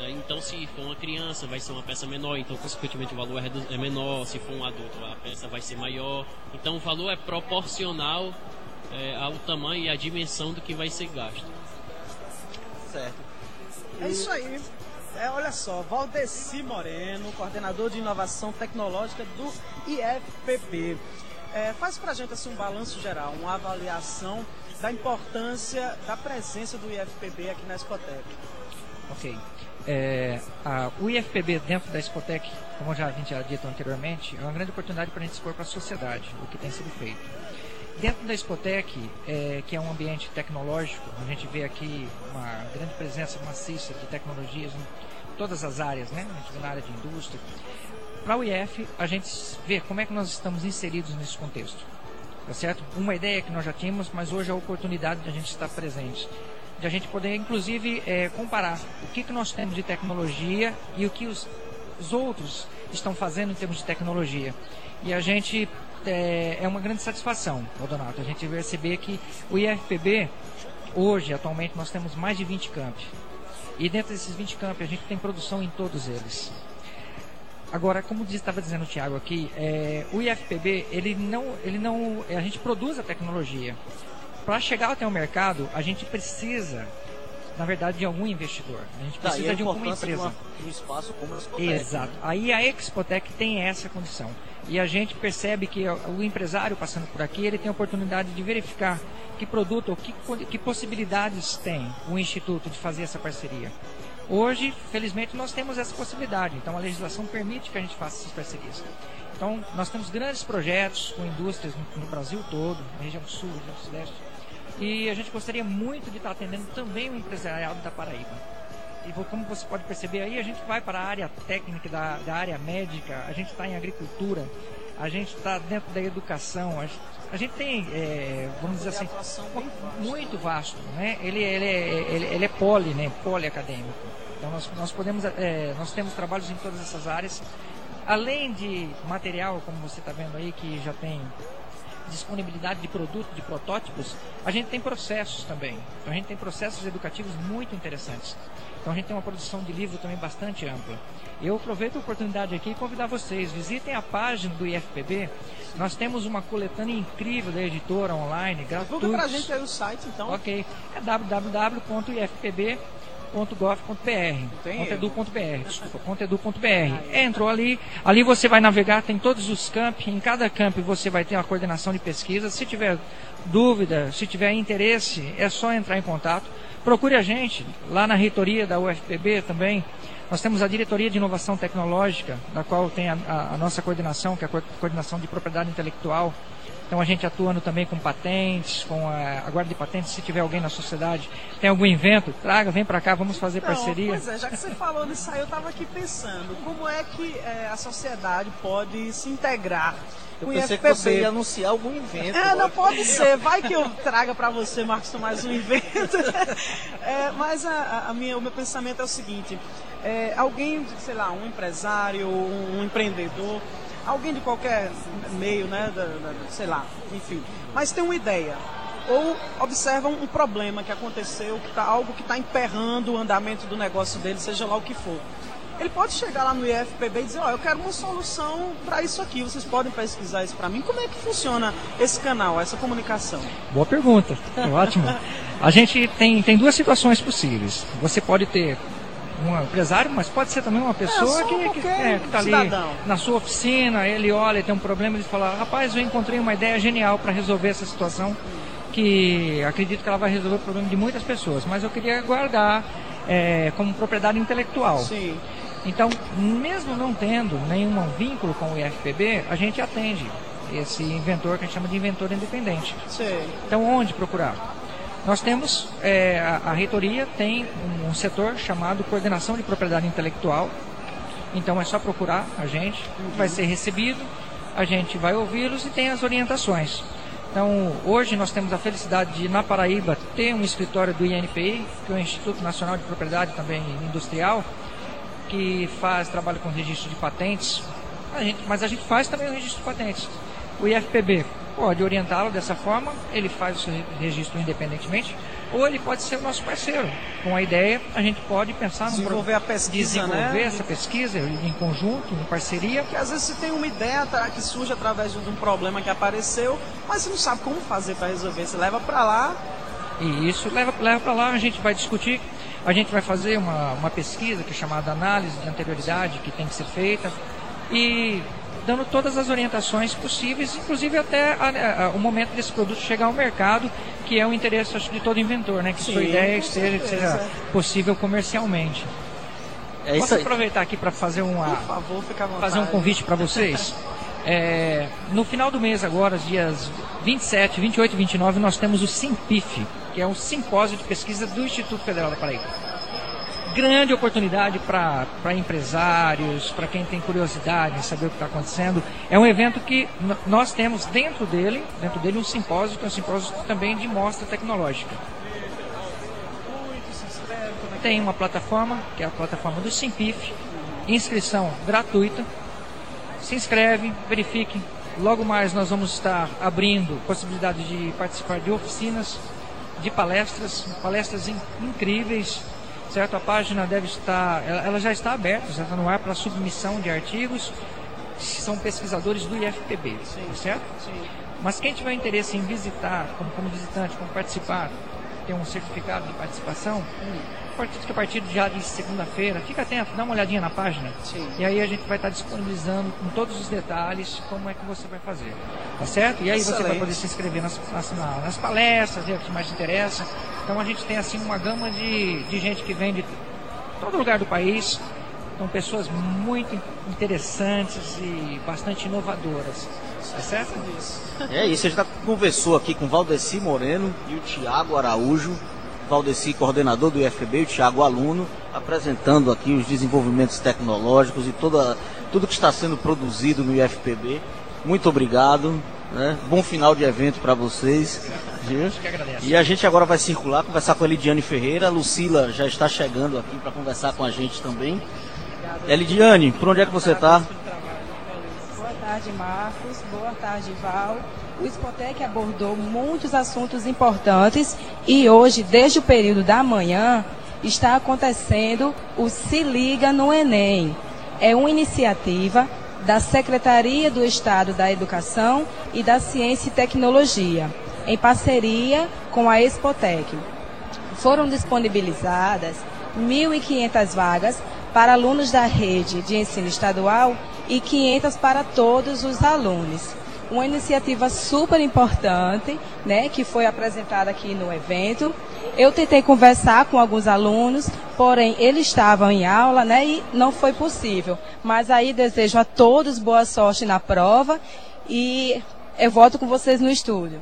É, Então, se for uma criança, vai ser uma peça menor, então, consequentemente, o valor é, é menor. Se for um adulto, a peça vai ser maior. Então, o valor é proporcional é, ao tamanho e à dimensão do que vai ser gasto. Certo. É isso aí. É, olha só, Valdeci Moreno, coordenador de inovação tecnológica do IFPB. É, faz pra gente assim, um balanço geral, uma avaliação da importância da presença do IFPB aqui na Escotec. Ok. É, a, o IFPB dentro da Spotec, como já a gente já dito anteriormente, é uma grande oportunidade para a gente expor para a sociedade o que tem sido feito. Dentro da Spotec, é, que é um ambiente tecnológico, a gente vê aqui uma grande presença maciça de tecnologias em todas as áreas, né? A gente vê na área de indústria. Para o IF, a gente vê como é que nós estamos inseridos nesse contexto. Tá certo? Uma ideia que nós já tínhamos, mas hoje é a oportunidade de a gente estar presente de a gente poder inclusive eh, comparar o que, que nós temos de tecnologia e o que os, os outros estão fazendo em termos de tecnologia. E a gente eh, é uma grande satisfação, Donato, a gente perceber que o IFPB, hoje, atualmente, nós temos mais de 20 campi. E dentro desses 20 campi a gente tem produção em todos eles. Agora, como estava dizendo o Thiago aqui, é, o IFPB, ele não, ele não, a gente produz a tecnologia. Para chegar até o mercado, a gente precisa, na verdade, de algum investidor. A gente Daí precisa a de alguma empresa. de um espaço como a Escotec. Exato. Aí a Expotec tem essa condição. E a gente percebe que o empresário passando por aqui, ele tem a oportunidade de verificar que produto ou que, que possibilidades tem o Instituto de fazer essa parceria. Hoje, felizmente, nós temos essa possibilidade. Então, a legislação permite que a gente faça essas parcerias. Então, nós temos grandes projetos com indústrias no, Brasil todo, na região sul, região sudeste. E a gente gostaria muito de estar atendendo também o empresariado da Paraíba. E como você pode perceber aí, a gente vai para a área técnica, da, da área médica, a gente está em agricultura, a gente está dentro da educação, a gente, a gente tem, é, vamos dizer assim, muito vasto, né? Ele, ele, é, ele, ele é poli, né? Poliacadêmico. Então nós, nós podemos, é, nós temos trabalhos em todas essas áreas, além de material, como você está vendo aí, que já tem disponibilidade de produto, de protótipos, a gente tem processos também. Então a gente tem processos educativos muito interessantes. Então a gente tem uma produção de livro também bastante ampla. Eu aproveito a oportunidade aqui e convidar vocês, visitem a página do IFPB. Nós temos uma coletânea incrível da editora online, gratuita. Divulga pra gente aí o site, então. Ok, é www.ifpb.com .gov.br, contedu.br, desculpa, contedu.br. Entrou ali, ali você vai navegar, tem todos os campos, em cada campo você vai ter uma coordenação de pesquisa. Se tiver dúvida, se tiver interesse, é só entrar em contato. Procure a gente lá na reitoria da UFPB também. Nós temos a Diretoria de Inovação Tecnológica, da qual tem a, a, a nossa coordenação, que é a coordenação de propriedade intelectual. Então a gente atuando também com patentes, com a, a guarda de patentes, se tiver alguém na sociedade, tem algum invento, traga, vem para cá, vamos fazer Não, parceria. Pois é, já que você falou nisso aí, eu estava aqui pensando, como é que é, a sociedade pode se integrar Eu com o pensei IFPB? que você ia anunciar algum invento. É, não pode ser. Vai que eu traga para você, Marcos, mais um invento. É, mas a, a minha, o meu pensamento é o seguinte: é, alguém, sei lá, um empresário, um, um empreendedor, alguém de qualquer meio, né, da, da- sei lá, enfim, mas tem uma ideia. Ou observam um problema que aconteceu, que tá, algo que está emperrando o andamento do negócio dele, seja lá o que for. Ele pode chegar lá no IFPB e dizer, ó, eu quero uma solução para isso aqui, vocês podem pesquisar isso para mim. Como é que funciona esse canal, essa comunicação? Boa pergunta, ótimo. A gente tem, tem duas situações possíveis. Você pode ter um empresário, mas pode ser também uma pessoa É, que está ali na sua oficina, ele olha, tem um problema e fala, rapaz, eu encontrei uma ideia genial para resolver essa situação, que acredito que ela vai resolver o problema de muitas pessoas, mas eu queria guardar é, como propriedade intelectual. Sim. Então, mesmo não tendo nenhum vínculo com o IFPB, a gente atende esse inventor que a gente chama de inventor independente. Sei. Então, onde procurar? Nós temos, é, a, a reitoria tem um, um setor chamado Coordenação de Propriedade Intelectual. Então, é só procurar a gente, vai ser recebido, a gente vai ouvi-los e tem as orientações. Então, hoje nós temos a felicidade de, na Paraíba, ter um escritório do INPI, que é o Instituto Nacional de Propriedade também Industrial, que faz trabalho com registro de patentes, a gente- mas a gente faz também o registro de patentes. O IFPB pode orientá-lo dessa forma, ele faz o seu re- registro independentemente, ou ele pode ser o nosso parceiro. Com a ideia, a gente pode pensar no Desenvolver a pesquisa, desenvolver né? essa pesquisa em conjunto, em parceria. Porque às vezes você tem uma ideia tá, que surge através de um problema que apareceu, mas você não sabe como fazer para resolver. Você leva para lá, E isso leva, leva para lá, a gente vai discutir, a gente vai fazer uma, uma pesquisa que é chamada análise de anterioridade, que tem que ser feita, e dando todas as orientações possíveis, inclusive até a- a- o momento desse produto chegar ao mercado, que é o interesse acho, de todo inventor, né? Que sua Sim, ideia com esteja, que seja possível comercialmente. É isso Posso aí. aproveitar aqui para fazer uma, por favor, fica à vontade. fazer um convite para vocês. É, no final do mês agora, os dias 27, 28 e 29, nós temos o SIMPIF, que é um simpósio de pesquisa do Instituto Federal da Paraíba. Grande oportunidade para empresários, para quem tem curiosidade em saber o que está acontecendo. É um evento que nós temos dentro dele, dentro dele um simpósio, que é um simpósio também de mostra tecnológica. Tem uma plataforma, que é a plataforma do Simpif, inscrição gratuita. Se inscreve, verifique. Logo mais nós vamos estar abrindo possibilidade de participar de oficinas, de palestras, palestras in- incríveis, certo? A página deve estar, ela, ela já está aberta, já está no ar para submissão de artigos. São pesquisadores do IFPB, tá certo? Mas quem tiver interesse em visitar, como, como visitante, como participar, ter um certificado de participação, a partir, que a partir de já de segunda-feira, fica atento, dá uma olhadinha na página. E aí a gente vai estar disponibilizando com todos os detalhes como é que você vai fazer. Tá certo? E aí você vai Excelente. poder se inscrever nas, nas, na- nas palestras, ver o que mais te interessa. Então a gente tem assim uma gama de, de gente que vem de todo lugar do país. São pessoas muito interessantes e bastante inovadoras. Tá certo? É isso, a gente tá- conversou aqui com o Valdeci Moreno e o Tiago Araújo. Valdeci, coordenador do IFB, o Tiago, aluno, apresentando aqui os desenvolvimentos tecnológicos e toda, tudo que está sendo produzido no IFPB. Muito obrigado, né? bom final de evento para vocês. E a gente agora vai circular, conversar com a Elidiane Ferreira. A Lucila já está chegando aqui para conversar com a gente também. Elidiane, por onde é que você está? Boa tarde, Marcos. Boa tarde, Val. O Spotec abordou muitos assuntos importantes e hoje, desde o período da manhã, está acontecendo o Se Liga no Enem. É uma iniciativa da Secretaria do Estado da Educação e da Ciência e Tecnologia, em parceria com a Expotec. Foram disponibilizadas 1.500 vagas para alunos da rede de ensino estadual e 500 para todos os alunos. Uma iniciativa super importante, né, que foi apresentada aqui no evento. Eu tentei conversar com alguns alunos, porém eles estavam em aula, né, e não foi possível. Mas aí desejo a todos boa sorte na prova e eu volto com vocês no estúdio.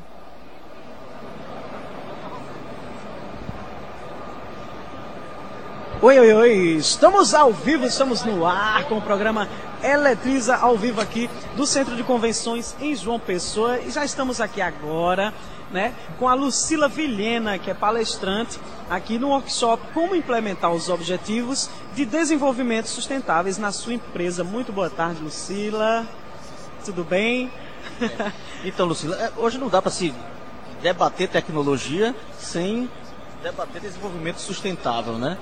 Oi, oi, oi, estamos ao vivo, estamos no ar com o programa Eletriza ao vivo aqui do Centro de Convenções em João Pessoa e já estamos aqui agora, né, com a Lucila Vilhena, que é palestrante aqui no workshop Como implementar os objetivos de desenvolvimento sustentáveis na sua empresa. Muito boa tarde, Lucila. Tudo bem? Então, Lucila, é, hoje não dá para se debater tecnologia sem debater desenvolvimento sustentável, né?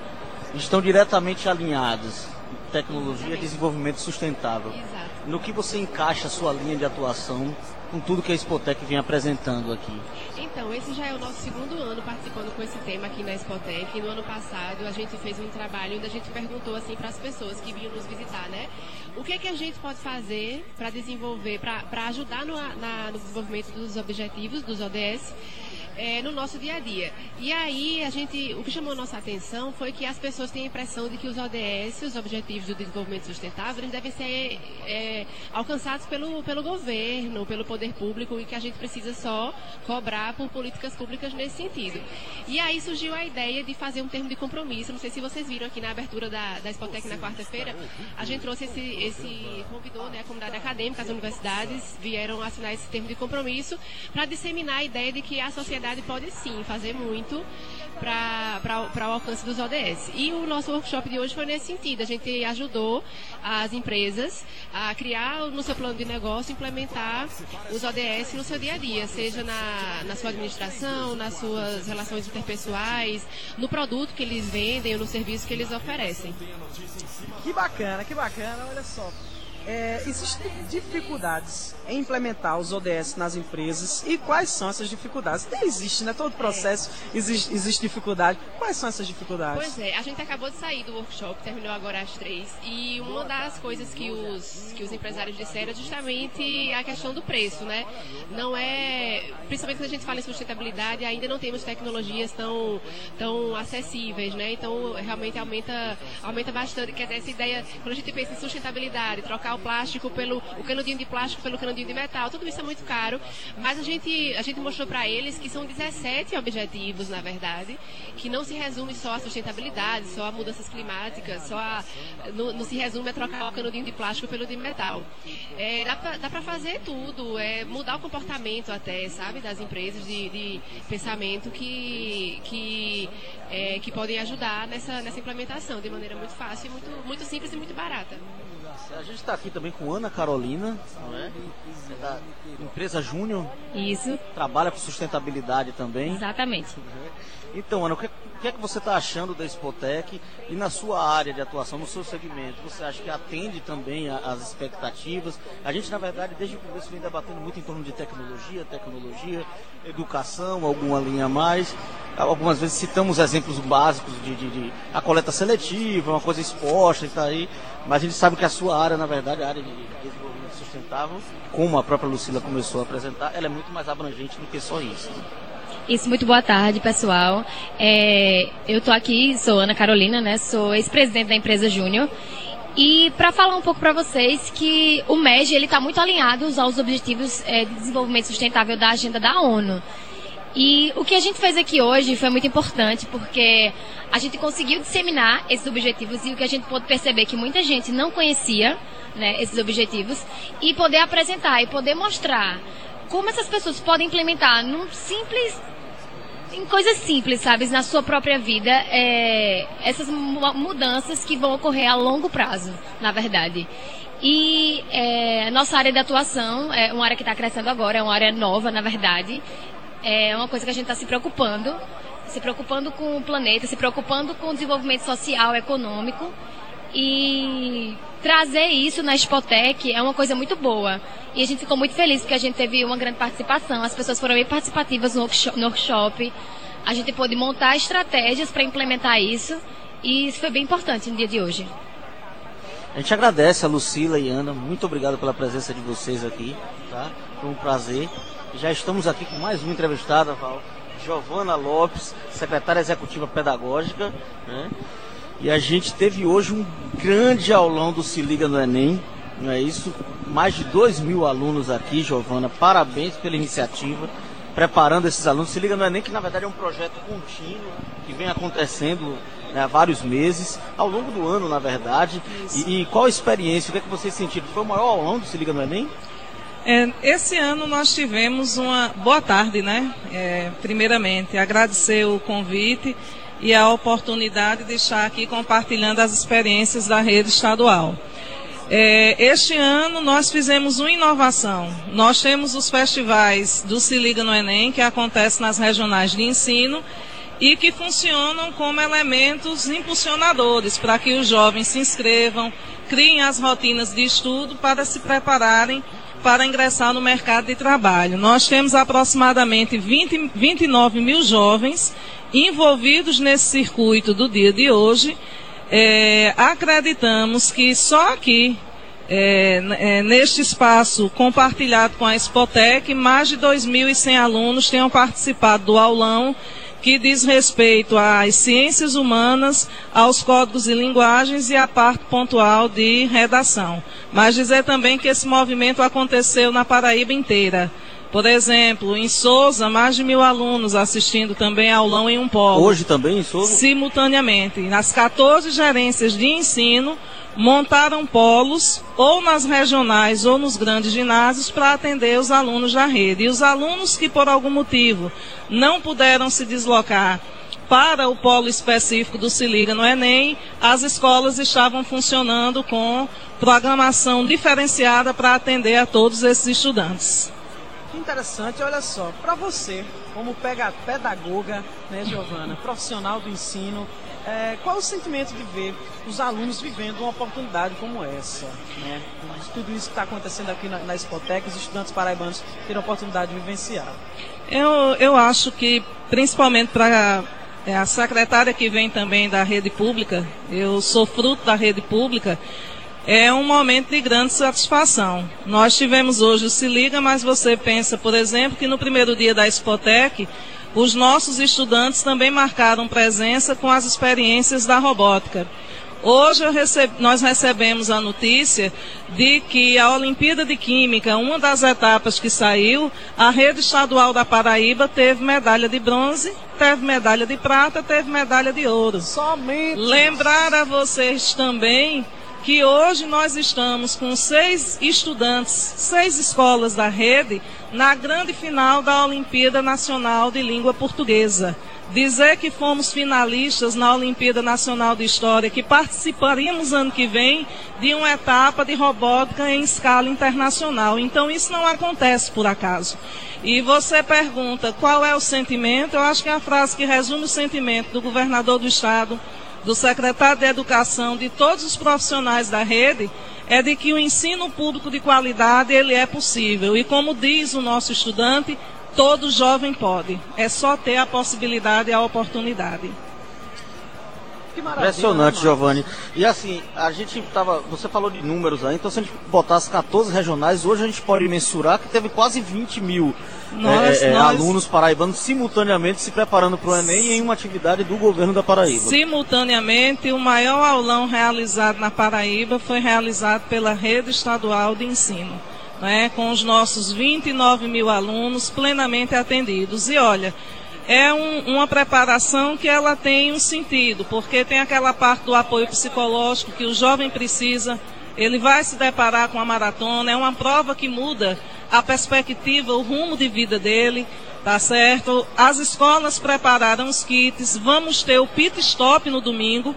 Estão diretamente alinhados. Tecnologia e desenvolvimento sustentável. Exato. No que você encaixa a sua linha de atuação com tudo que a Expotec vem apresentando aqui? Então, esse já é o nosso segundo ano participando com esse tema aqui na Expotec. No ano passado, a gente fez um trabalho onde a gente perguntou assim para as pessoas que vinham nos visitar, né? O que é que a gente pode fazer para desenvolver, para ajudar no, na, no desenvolvimento dos objetivos, dos ODS, é, no nosso dia a dia. E aí, a gente, o que chamou nossa atenção foi que as pessoas têm a impressão de que os ODS, os Objetivos do Desenvolvimento Sustentável, eles devem ser é, alcançados pelo, pelo governo, pelo poder público, e que a gente precisa só cobrar por políticas públicas nesse sentido. E aí surgiu a ideia de fazer um termo de compromisso. Não sei se vocês viram aqui na abertura da, da Spotec na quarta-feira, a gente trouxe esse, esse convidou né, a comunidade acadêmica, as universidades vieram assinar esse termo de compromisso para disseminar a ideia de que a sociedade sociedade pode sim fazer muito para o alcance dos ODS. E o nosso workshop de hoje foi nesse sentido. A gente ajudou as empresas a criar no seu plano de negócio, implementar os ODS no seu dia a dia, seja na, na sua administração, nas suas relações interpessoais, no produto que eles vendem ou no serviço que eles oferecem. Que bacana, que bacana, olha só. É, existem dificuldades em implementar os ODS nas empresas e quais são essas dificuldades? Existe, né? Todo processo existe, existe dificuldade. Quais são essas dificuldades? Pois é, a gente acabou de sair do workshop, terminou agora às três, e uma das coisas que os, que os empresários disseram é justamente a questão do preço, né? Não é, principalmente quando a gente fala em sustentabilidade, ainda não temos tecnologias tão, tão acessíveis, né? Então realmente aumenta, aumenta bastante. Quer dizer, essa ideia, quando a gente pensa em sustentabilidade, trocar o plástico pelo o canudinho de plástico pelo canudinho de metal. Tudo isso é muito caro, mas a gente a gente mostrou para eles que são 17 objetivos, na verdade, que não se resume só a sustentabilidade, só a mudanças climáticas, só a, não, não se resume a trocar o canudinho de plástico pelo de metal. É, dá para fazer tudo, é mudar o comportamento até, sabe, das empresas de, de pensamento que que é, que podem ajudar nessa, nessa implementação de maneira muito fácil, muito, muito simples e muito barata. Gente está aqui também com Ana Carolina, não é? é da empresa Júnior. Isso. Trabalha com sustentabilidade também. Exatamente. Então, Ana, o que, o que é que você está achando da Expotec e na sua área de atuação, no seu segmento? Você acha que atende também às expectativas? A gente, na verdade, desde o começo vem debatendo muito em torno de tecnologia, tecnologia, educação, alguma linha a mais. Algumas vezes citamos exemplos básicos de, de, de a coleta seletiva, uma coisa exposta e está aí. Mas a gente sabe que a sua área, na verdade, a área de desenvolvimento sustentável, como a própria Lucila começou a apresentar, ela é muito mais abrangente do que só isso. Isso, muito boa tarde, pessoal. É, eu estou aqui, sou Ana Carolina, né? Sou ex-presidente da empresa Júnior. E para falar um pouco para vocês que o MEG ele está muito alinhado aos objetivos é, de desenvolvimento sustentável da agenda da ONU. E o que a gente fez aqui hoje foi muito importante porque a gente conseguiu disseminar esses objetivos e o que a gente pôde perceber é que muita gente não conhecia né, esses objetivos e poder apresentar e poder mostrar como essas pessoas podem implementar num simples em coisas simples, sabe? Na sua própria vida, é, essas mudanças que vão ocorrer a longo prazo, na verdade. E é, nossa área de atuação é uma área que está crescendo agora, é uma área nova, na verdade. É uma coisa que a gente está se preocupando, se preocupando com o planeta, se preocupando com o desenvolvimento social, econômico. E trazer isso na Spotec é uma coisa muito boa. E a gente ficou muito feliz porque a gente teve uma grande participação, as pessoas foram bem participativas no workshop. A gente pôde montar estratégias para implementar isso e isso foi bem importante no dia de hoje. A gente agradece a Lucila e Ana, muito obrigado pela presença de vocês aqui, tá? Foi um prazer. Já estamos aqui com mais uma entrevistada, Val. Giovana Lopes, secretária executiva pedagógica, né? E a gente teve hoje um grande aulão do Se Liga no Enem, não é isso? Mais de 2 mil alunos aqui, Giovana. Parabéns pela iniciativa, preparando esses alunos. Se Liga no Enem, que na verdade é um projeto contínuo, que vem acontecendo né, há vários meses, ao longo do ano, na verdade. E, e, qual a experiência? O que é que vocês sentiram? Foi o maior aulão do Se Liga no Enem? É, esse ano nós tivemos uma boa tarde, né? É, primeiramente, agradecer o convite e a oportunidade de estar aqui compartilhando as experiências da rede estadual. É, este ano nós fizemos uma inovação. Nós temos os festivais do Se Liga no Enem, que acontecem nas regionais de ensino e que funcionam como elementos impulsionadores para que os jovens se inscrevam, criem as rotinas de estudo para se prepararem para ingressar no mercado de trabalho. Nós temos aproximadamente 20, 29 mil jovens envolvidos nesse circuito do dia de hoje, é, acreditamos que só aqui, é, é, neste espaço compartilhado com a Spotec, mais de 2.100 alunos tenham participado do aulão que diz respeito às ciências humanas, aos códigos de linguagens e à parte pontual de redação. Mas dizer também que esse movimento aconteceu na Paraíba inteira. Por exemplo, em Souza, mais de mil alunos assistindo também aulão em um polo. Hoje também em Souza? Simultaneamente. Nas 14 gerências de ensino, montaram polos, ou nas regionais ou nos grandes ginásios, para atender os alunos da rede. E os alunos que, por algum motivo, não puderam se deslocar para o polo específico do Se Liga no Enem, as escolas estavam funcionando com programação diferenciada para atender a todos esses estudantes interessante, olha só, para você, como pedagoga, né, Giovana, profissional do ensino, é, qual o sentimento de ver os alunos vivendo uma oportunidade como essa? Né? Tudo isso que está acontecendo aqui na, na Espotec, os estudantes paraibanos terem a oportunidade de vivenciar. Eu, eu acho que, principalmente para é, a secretária que vem também da rede pública, eu sou fruto da rede pública, é um momento de grande satisfação. Nós tivemos hoje o Se Liga, mas você pensa, por exemplo, que no primeiro dia da Expotec, os nossos estudantes também marcaram presença com as experiências da robótica. Hoje nós recebemos a notícia de que a Olimpíada de Química, uma das etapas que saiu, a rede estadual da Paraíba teve medalha de bronze, teve medalha de prata, teve medalha de ouro. Somente. Lembrar a vocês também que hoje nós estamos com seis estudantes, seis escolas da rede, na grande final da Olimpíada Nacional de Língua Portuguesa. Dizer que fomos finalistas na Olimpíada Nacional de História, que participaríamos ano que vem de uma etapa de robótica em escala internacional. Então isso não acontece por acaso. E você pergunta qual é o sentimento? Eu acho que é a frase que resume o sentimento do governador do estado, do secretário de Educação, de todos os profissionais da rede, é de que o ensino público de qualidade ele é possível. E como diz o nosso estudante, todo jovem pode. É só ter a possibilidade e a oportunidade. Impressionante, Giovanni. E assim, a gente tava. Você falou de números aí, então se a gente botar as 14 regionais, hoje a gente pode mensurar que teve quase 20 mil nós, é, é, nós... alunos paraibanos simultaneamente se preparando para o Enem em uma atividade do governo da Paraíba. Simultaneamente, o maior aulão realizado na Paraíba foi realizado pela rede estadual de ensino. Né, com os nossos 29 mil alunos plenamente atendidos. E olha, é um, uma preparação que ela tem um sentido, porque tem aquela parte do apoio psicológico que o jovem precisa, ele vai se deparar com a maratona, é uma prova que muda a perspectiva, o rumo de vida dele. Tá certo? As escolas prepararam os kits. Vamos ter o pit stop no domingo.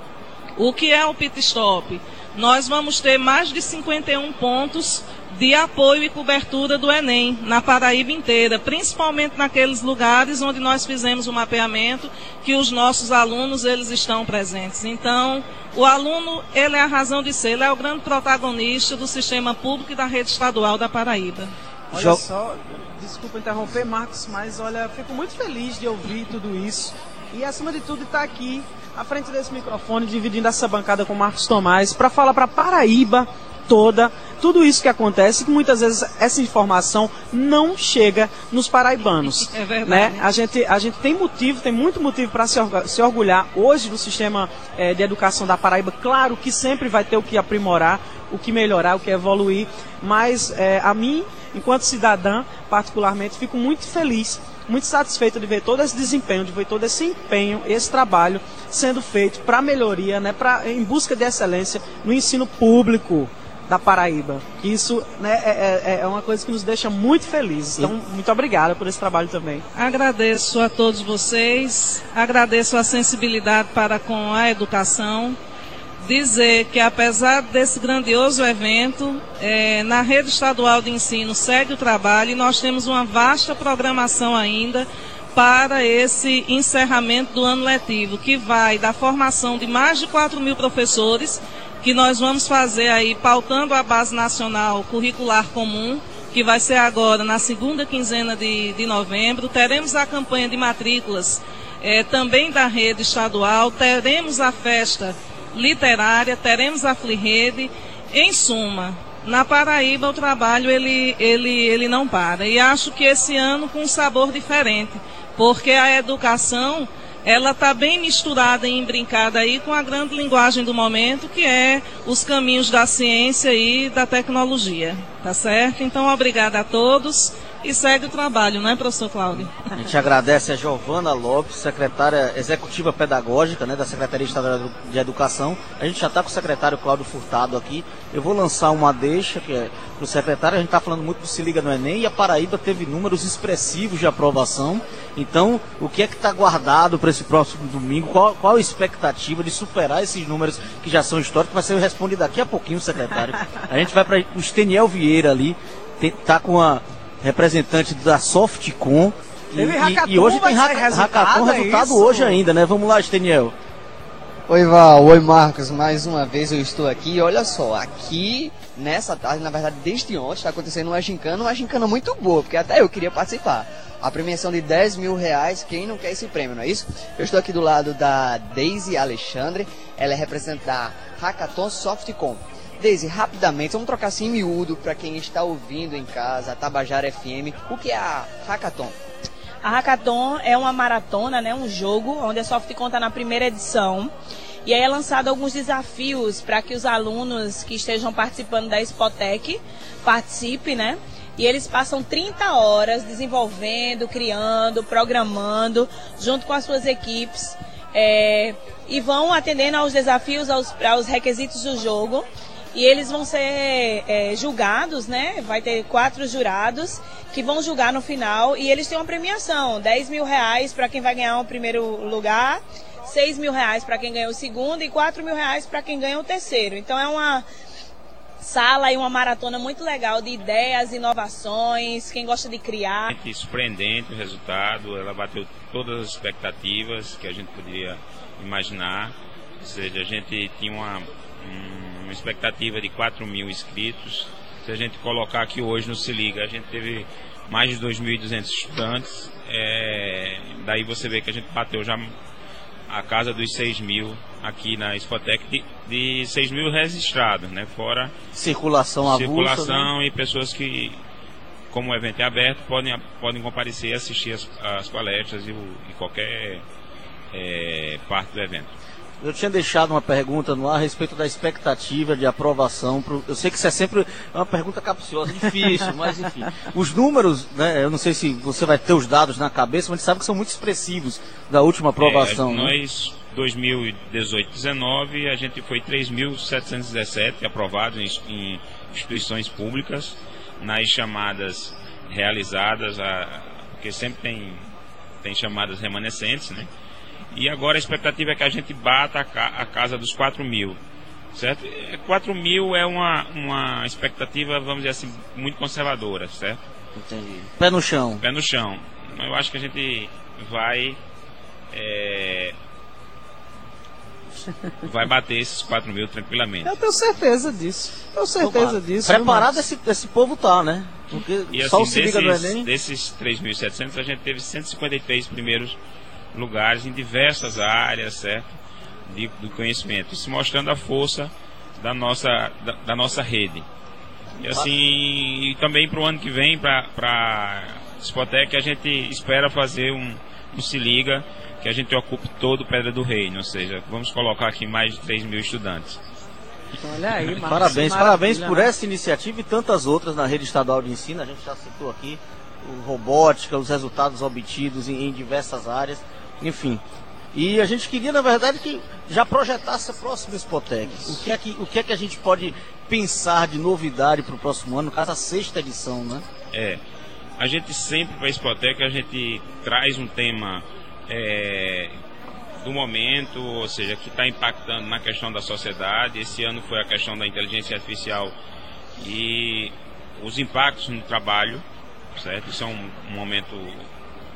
O que é o pit stop? Nós vamos ter mais de 51 pontos de apoio e cobertura do Enem na Paraíba inteira, principalmente naqueles lugares onde nós fizemos o mapeamento que os nossos alunos eles estão presentes. Então, o aluno ele é a razão de ser, ele é o grande protagonista do sistema público e da rede estadual da Paraíba. Olha só, desculpa interromper, Marcos, mas olha, fico muito feliz de ouvir tudo isso e acima de tudo estar aqui à frente desse microfone, dividindo essa bancada com Marcos Tomás, para falar para Paraíba toda tudo isso que acontece, que muitas vezes essa informação não chega nos paraibanos. É verdade. Né? A, gente, a gente tem motivo, tem muito motivo para se, se orgulhar hoje do sistema eh, de educação da Paraíba. Claro que sempre vai ter o que aprimorar, o que melhorar, o que evoluir, mas eh, a mim, enquanto cidadã, particularmente, fico muito feliz muito satisfeito de ver todo esse desempenho, de ver todo esse empenho, esse trabalho sendo feito para melhoria, né, pra, em busca de excelência no ensino público da Paraíba. Isso né, é, é- é uma coisa que nos deixa muito felizes. Então, muito obrigada por esse trabalho também. Agradeço a todos vocês, agradeço a sensibilidade para com a educação. Dizer que, apesar desse grandioso evento, eh, na rede estadual de ensino segue o trabalho e nós temos uma vasta programação ainda para esse encerramento do ano letivo, que vai da formação de mais de 4 mil professores, que nós vamos fazer aí pautando a base nacional curricular comum, que vai ser agora na segunda quinzena de, de novembro. Teremos a campanha de matrículas eh, também da rede estadual, teremos a festa literária, teremos a Flirrede. Em suma, na Paraíba o trabalho ele, ele, ele não para. E acho que esse ano com um sabor diferente, porque a educação ela está bem misturada e embrincada aí com a grande linguagem do momento, que é os caminhos da ciência e da tecnologia. Tá certo? Então, obrigada a todos e segue o trabalho, não é, professor Cláudio? A gente agradece a Giovana Lopes, secretária executiva pedagógica né, da Secretaria Estadual de Educação. A gente já está com o secretário Cláudio Furtado aqui. Eu vou lançar uma deixa que é para o secretário. A gente está falando muito do Se Liga no Enem e a Paraíba teve números expressivos de aprovação. Então, o que é que está guardado para esse próximo domingo? Qual, qual a expectativa de superar esses números que já são históricos? Vai ser respondido daqui a pouquinho, secretário. A gente vai para o Steniel Vieira ali, tem, tá com a representante da Softcom. E, Teve e- hackathon, e hoje tem resultado, hackathon é resultado isso? hoje ainda, né? Vamos lá, Steniel. Oi Val, oi Marcos, mais uma vez eu estou aqui. Olha só, aqui nessa tarde, na verdade desde ontem, está acontecendo uma gincana, uma gincana muito boa, porque até eu queria participar. A premiação de 10 mil reais, quem não quer esse prêmio, não é isso? Eu estou aqui do lado da Daisy Alexandre, ela é representante da Hackathon Softcom. Daisy, rapidamente, vamos trocar assim em miúdo para quem está ouvindo em casa, Tabajara FM, o que é a Hackathon? A Hackathon é uma maratona, né, um jogo onde a Softcom está na primeira edição. E aí é lançado alguns desafios para que os alunos que estejam participando da Spotec participem, né? E eles passam 30 horas desenvolvendo, criando, programando, junto com as suas equipes. é, e vão atendendo aos desafios, aos, aos requisitos do jogo. E eles vão ser é, julgados, né? Vai ter quatro jurados que vão julgar no final e eles têm uma premiação: 10 mil reais para quem vai ganhar o primeiro lugar, 6 mil reais para quem ganha o segundo e 4 mil reais para quem ganha o terceiro. Então é uma sala e uma maratona muito legal de ideias, inovações, quem gosta de criar. Surpreendente o resultado, ela bateu todas as expectativas que a gente poderia imaginar. Ou seja, a gente tinha uma, um- uma expectativa de 4 mil inscritos. Se a gente colocar aqui hoje no Se Liga, a gente teve mais de 2.200 estudantes. É, daí você vê que a gente bateu já a casa dos 6 mil aqui na Spotec, de, de 6 mil registrados, né? Fora Circulação avulsa, circulação e pessoas que, como o evento é aberto, podem, podem comparecer e assistir as, as palestras e, e qualquer é, parte do evento. Eu tinha deixado uma pergunta no ar a respeito da expectativa de aprovação. Pro... Eu sei que isso é sempre uma pergunta capciosa, difícil, mas enfim. Os números, né, eu não sei se você vai ter os dados na cabeça, mas a gente sabe que são muito expressivos da última aprovação. É, né? nós, 2018-19, a gente foi 3.717 aprovados em, em instituições públicas, nas chamadas realizadas, a, porque sempre tem, tem chamadas remanescentes, né? E agora a expectativa é que a gente bata a, ca a casa dos 4 mil, certo? 4 mil é uma, uma expectativa, vamos dizer assim, muito conservadora, certo? Entendi. Pé no chão. Pé no chão. Eu acho que a gente vai é, vai bater esses 4 mil tranquilamente. Eu tenho certeza disso. Tenho certeza disso. Preparado esse, esse povo tá, né? Porque e só assim, o se liga desses, do Enem. desses 3.700, a gente teve 153 primeiros lugares em diversas áreas, certo? De, do conhecimento. Isso mostrando a força da nossa, da, da nossa rede. E assim, e também para o ano que vem, para a Spotec, a gente espera fazer um, um Se Liga que a gente ocupe todo o Pedra do Reino, ou seja, vamos colocar aqui mais de 3 mil estudantes. Olha aí, Marcos, Parabéns, parabéns por né? essa iniciativa e tantas outras na rede estadual de ensino. A gente já citou aqui o robótica, os resultados obtidos em, em diversas áreas, enfim. E a gente queria, na verdade, que já projetasse a próxima Spotec. O que é que, o que, é que a gente pode pensar de novidade para o próximo ano, no caso a sexta edição, né? É, a gente sempre para a Spotec a gente traz um tema é, do momento, ou seja, que está impactando na questão da sociedade. Esse ano foi a questão da inteligência artificial e os impactos no trabalho, certo? Isso é um momento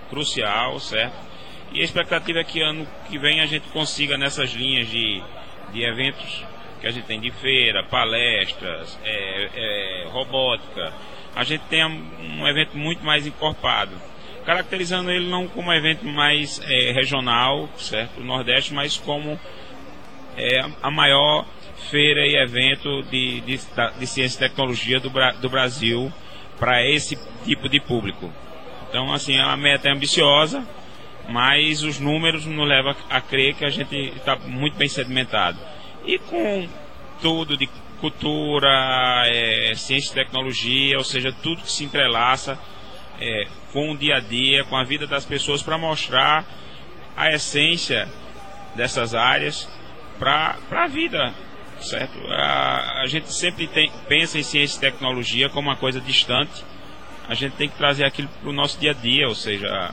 crucial, certo? E a expectativa é que ano que vem a gente consiga nessas linhas de, de eventos que a gente tem de feira, palestras, é, é, robótica, a gente tenha um evento muito mais encorpado caracterizando ele não como um evento mais é, regional, certo, do Nordeste, mas como é, a maior feira e evento de, de, de ciência e tecnologia do, do Brasil para esse tipo de público. Então, assim, a meta é ambiciosa, mas os números nos levam a crer que a gente está muito bem sedimentado. E com tudo de cultura, é, ciência e tecnologia, ou seja, tudo que se entrelaça é, com o dia a dia, com a vida das pessoas, para mostrar a essência dessas áreas para a vida, certo? A, a gente sempre tem, pensa em ciência e tecnologia como uma coisa distante, a gente tem que trazer aquilo para o nosso dia a dia, ou seja,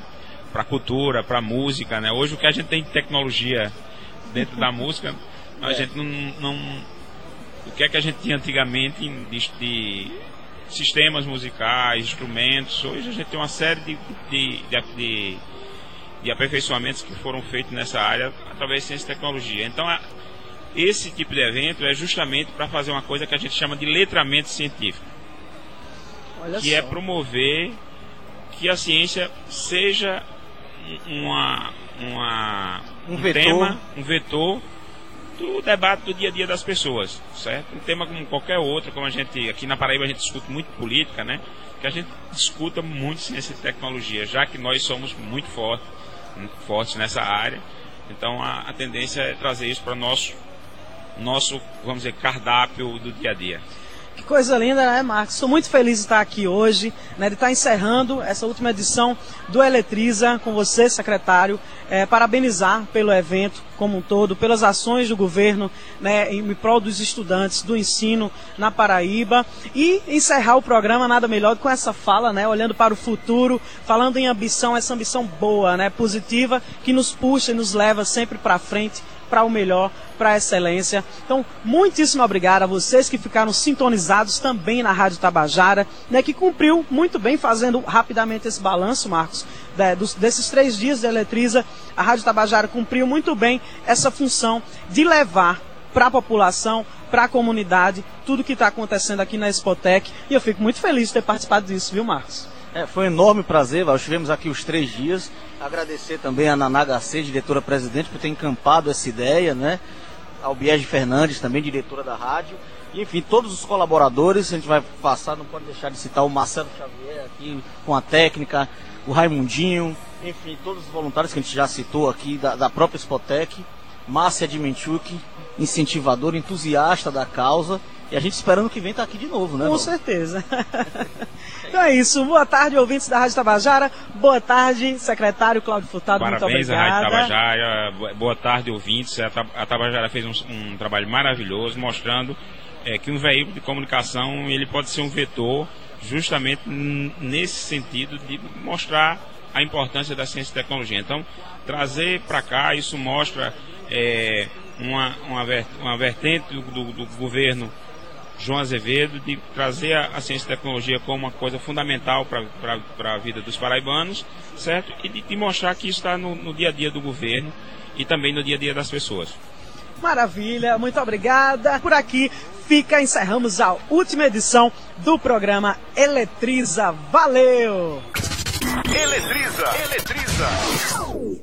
para a cultura, para a música, né? Hoje o que a gente tem de tecnologia dentro da música, a É. gente não, não, o que é que a gente tinha antigamente de, de sistemas musicais, instrumentos. Hoje a gente tem uma série de, de, de, de, de aperfeiçoamentos que foram feitos nessa área através de ciência e tecnologia. Então, a, esse tipo de evento é justamente para fazer uma coisa que a gente chama de letramento científico, Olha que só. é promover que a ciência seja uma, uma Um vetor. tema, um vetor do debate do dia a dia das pessoas, certo? Um tema como qualquer outro, como a gente aqui na Paraíba a gente discute muito política, né? Que a gente discuta muito ciência e tecnologia, já que nós somos muito fortes, fortes nessa área. Então a, a tendência é trazer isso para nosso nosso, vamos dizer, cardápio do dia a dia. Coisa linda, né, Marcos? Estou muito feliz de estar aqui hoje, né, de estar encerrando essa última edição do Eletriza com você, secretário. É, parabenizar pelo evento como um todo, pelas ações do governo né, em prol dos estudantes do ensino na Paraíba. E encerrar o programa nada melhor com essa fala, né, olhando para o futuro, falando em ambição, essa ambição boa, né, positiva, que nos puxa e nos leva sempre para frente para o melhor, para a excelência. Então, muitíssimo obrigado a vocês que ficaram sintonizados também na Rádio Tabajara, né, que cumpriu muito bem fazendo rapidamente esse balanço, Marcos, né, dos- desses três dias de Eletriza. A Rádio Tabajara cumpriu muito bem essa função de levar para a população, para a comunidade, tudo que está acontecendo aqui na Expotec. E eu fico muito feliz de ter participado disso, viu, Marcos? É, foi um enorme prazer, Val. Estivemos aqui os três dias. Agradecer também a Naná HC, diretora-presidente, por ter encampado essa ideia, né? Ao Biege Fernandes, também diretora da rádio. E, enfim, todos os colaboradores, a gente vai passar, não pode deixar de citar o Marcelo Xavier aqui com a técnica, o Raimundinho, enfim, todos os voluntários que a gente já citou aqui da, da própria Spotec, Márcia Dimenchuk, incentivadora, entusiasta da causa. E a gente esperando que vem estar aqui de novo, né? Com certeza. então é isso. Boa tarde, ouvintes da Rádio Tabajara. Boa tarde, secretário Cláudio Furtado. Parabéns muito à Rádio. Tabajara, boa- tarde ouvintes. A Tab- a Tabajara fez um, um trabalho maravilhoso mostrando é, que um veículo de comunicação ele pode ser um vetor justamente nesse sentido de mostrar a importância da ciência e tecnologia. Então, trazer para cá, isso mostra é, uma, uma, uma vertente do, do, do governo João Azevedo de trazer a, a, ciência e tecnologia como uma coisa fundamental para a vida dos paraibanos, certo? E de, de mostrar que isso está no, no, dia a dia do governo e também no dia a dia das pessoas. Maravilha, muito obrigada. Por aqui fica, encerramos a última edição do programa Eletriza. Valeu! Eletriza, Eletriza.